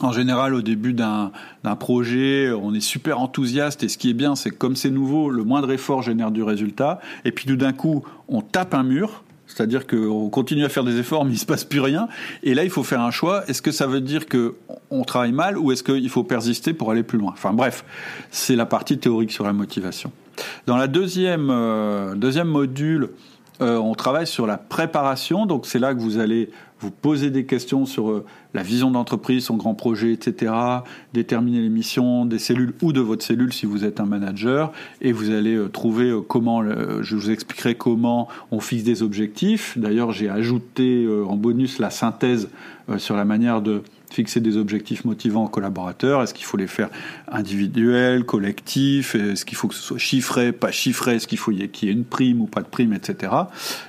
en général, au début d'un projet, on est super enthousiaste et ce qui est bien, c'est que comme c'est nouveau, le moindre effort génère du résultat. Et puis tout d'un coup, on tape un mur, c'est-à-dire qu'on continue à faire des efforts, mais il se passe plus rien. Et là, il faut faire un choix. Est-ce que ça veut dire que on travaille mal ou est-ce qu'il faut persister pour aller plus loin? Enfin bref, c'est la partie théorique sur la motivation. Dans la deuxième, euh, deuxième module, euh, on travaille sur la préparation. Donc c'est là que vous allez vous posez des questions sur euh, la vision d'entreprise, son grand projet, etc., déterminer les missions des cellules ou de votre cellule si vous êtes un manager, et vous allez euh, trouver euh, comment, je vous expliquerai comment on fixe des objectifs. D'ailleurs, j'ai ajouté en bonus la synthèse sur la manière de fixer des objectifs motivants aux collaborateurs Est-ce qu'il faut les faire individuels, collectifs? Est-ce qu'il faut que ce soit chiffré, pas chiffré? Est-ce qu'il faut qu'il y ait une prime ou pas de prime, etc.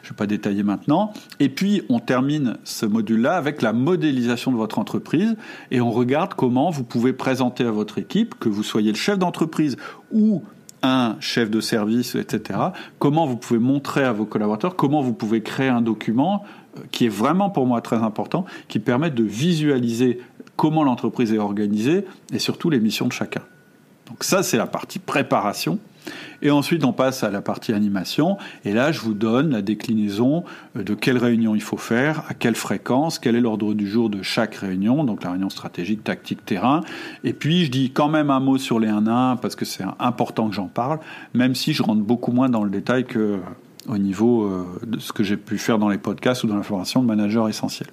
Je ne vais pas détailler maintenant. Et puis, on termine ce module-là avec la modélisation de votre entreprise et on regarde comment vous pouvez présenter à votre équipe, que vous soyez le chef d'entreprise ou un chef de service, etc. Comment vous pouvez montrer à vos collaborateurs, comment vous pouvez créer un document qui est vraiment pour moi très important, qui permet de visualiser comment l'entreprise est organisée et surtout les missions de chacun. Donc ça, c'est la partie préparation. Et ensuite, on passe à la partie animation. Et là, je vous donne la déclinaison de quelle réunion il faut faire, à quelle fréquence, quel est l'ordre du jour de chaque réunion, donc la réunion stratégique, tactique, terrain. Et puis, je dis quand même un mot sur les 1 1 parce que c'est important que j'en parle, même si je rentre beaucoup moins dans le détail que au niveau euh, de ce que j'ai pu faire dans les podcasts ou dans la formation de manager essentiel.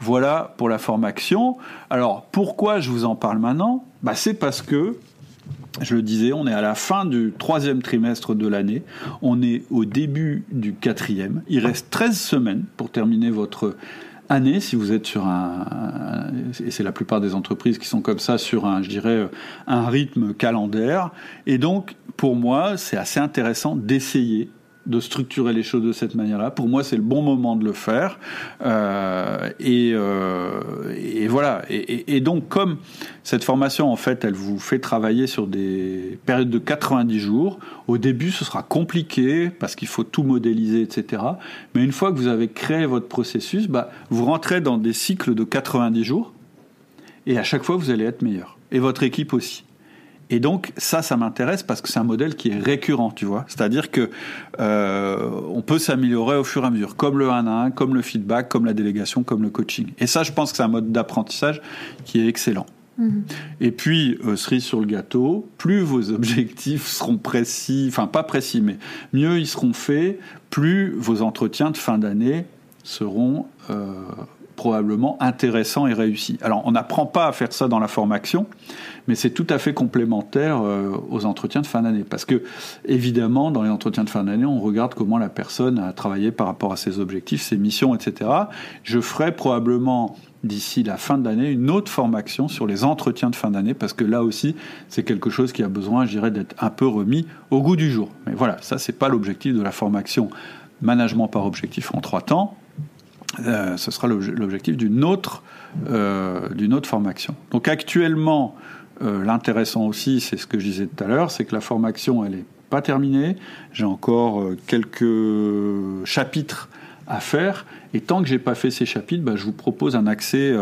Voilà pour la formation. Alors pourquoi je vous en parle maintenant? Bah, C'est parce que, je le disais, on est à la fin du troisième trimestre de l'année, on est au début du quatrième, il reste 13 semaines pour terminer votre année. Si vous êtes sur un, et c'est la plupart des entreprises qui sont comme ça sur un je dirais un rythme calendaire. Et donc pour moi c'est assez intéressant d'essayer de structurer les choses de cette manière-là. Pour moi, c'est le bon moment de le faire. Euh, et, euh, et, voilà. Et, donc, comme cette formation, en fait, elle vous fait travailler sur des périodes de 90 jours, au début, ce sera compliqué parce qu'il faut tout modéliser, etc. Mais une fois que vous avez créé votre processus, bah, vous rentrez dans des cycles de 90 jours. Et à chaque fois, vous allez être meilleur. Et votre équipe aussi. Et donc ça, ça m'intéresse parce que c'est un modèle qui est récurrent, tu vois. C'est-à-dire que euh, on peut s'améliorer au fur et à mesure, comme le 1 à 1, comme le feedback, comme la délégation, comme le coaching. Et ça, je pense que c'est un mode d'apprentissage qui est excellent. Mm-hmm. Et puis, euh, cerise sur le gâteau, plus vos objectifs seront précis, enfin pas précis, mais mieux ils seront faits, plus vos entretiens de fin d'année seront euh, probablement intéressants et réussis. Alors, on n'apprend pas à faire ça dans la formation, mais c'est tout à fait complémentaire euh, aux entretiens de fin d'année. Parce que, évidemment, dans les entretiens de fin d'année, on regarde comment la personne a travaillé par rapport à ses objectifs, ses missions, etc. Je ferai probablement d'ici la fin de l'année une autre formation sur les entretiens de fin d'année parce que là aussi c'est quelque chose qui a besoin, je dirais, d'être un peu remis au goût du jour. Mais voilà, ça c'est pas l'objectif de la formation management par objectif en trois temps. Euh, ce sera l'objectif d'une autre, euh, d'une autre formation. Donc actuellement, euh, l'intéressant aussi, c'est ce que je disais tout à l'heure, c'est que la formation, elle n'est pas terminée. J'ai encore quelques chapitres à faire. Et tant que j'ai pas fait ces chapitres, bah, je vous propose un accès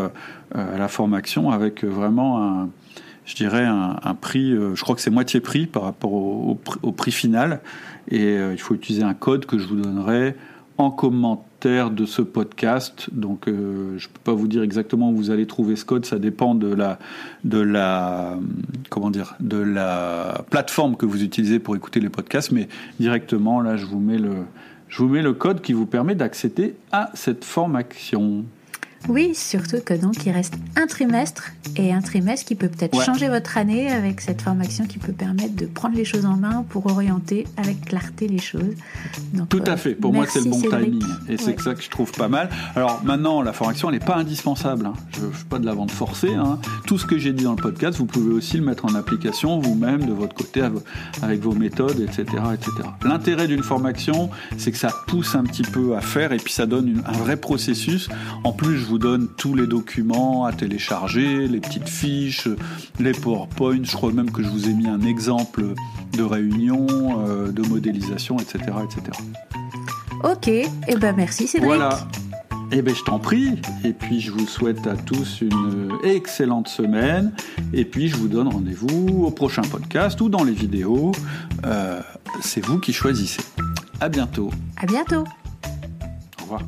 à la formation avec vraiment un, je dirais un, prix, je crois que c'est moitié prix par rapport au prix final. Et il faut utiliser un code que je vous donnerai en commentaire de ce podcast. Donc, euh, je ne peux pas vous dire exactement où vous allez trouver ce code. Ça dépend de la, de la, comment dire, de la plateforme que vous utilisez pour écouter les podcasts. Mais directement, là, je vous mets le, je vous mets le code qui vous permet d'accéder à cette formation. Oui, surtout que donc il reste un trimestre et un trimestre qui peut peut-être changer votre année avec cette formation qui peut permettre de prendre les choses en main pour orienter avec clarté les choses. Tout à euh, fait. Pour moi, c'est le bon timing et c'est ça que je trouve pas mal. Alors maintenant, la formation, elle n'est pas indispensable. Hein. Je ne fais pas de la vente forcée. Hein. Tout ce que j'ai dit dans le podcast, vous pouvez aussi le mettre en application vous-même de votre côté avec vos méthodes, etc., etc. L'intérêt d'une formation, c'est que ça pousse un petit peu à faire et puis ça donne un vrai processus. En plus, je vous donne tous les documents à télécharger, les petites fiches, les PowerPoint. Je crois même que je vous ai mis un exemple de réunion, euh, de modélisation, etc., etc. Ok, et eh ben merci Cédric. Voilà. Eh ben je t'en prie. Et puis je vous souhaite à tous une excellente semaine. Et puis je vous donne rendez-vous au prochain podcast ou dans les vidéos. Euh, c'est vous qui choisissez. À bientôt. À bientôt. Au revoir.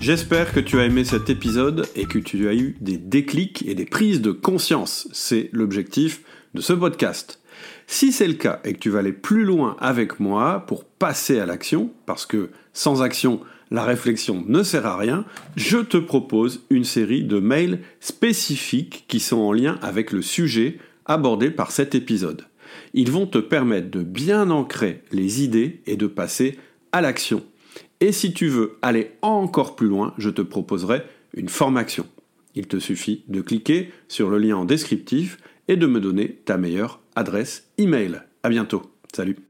J'espère que tu as aimé cet épisode et que tu as eu des déclics et des prises de conscience. C'est l'objectif de ce podcast. Si c'est le cas et que tu vas aller plus loin avec moi pour passer à l'action, parce que sans action, la réflexion ne sert à rien, je te propose une série de mails spécifiques qui sont en lien avec le sujet abordé par cet épisode. Ils vont te permettre de bien ancrer les idées et de passer à l'action. Et si tu veux aller encore plus loin, je te proposerai une formation. Il te suffit de cliquer sur le lien en descriptif et de me donner ta meilleure adresse email. À bientôt. Salut.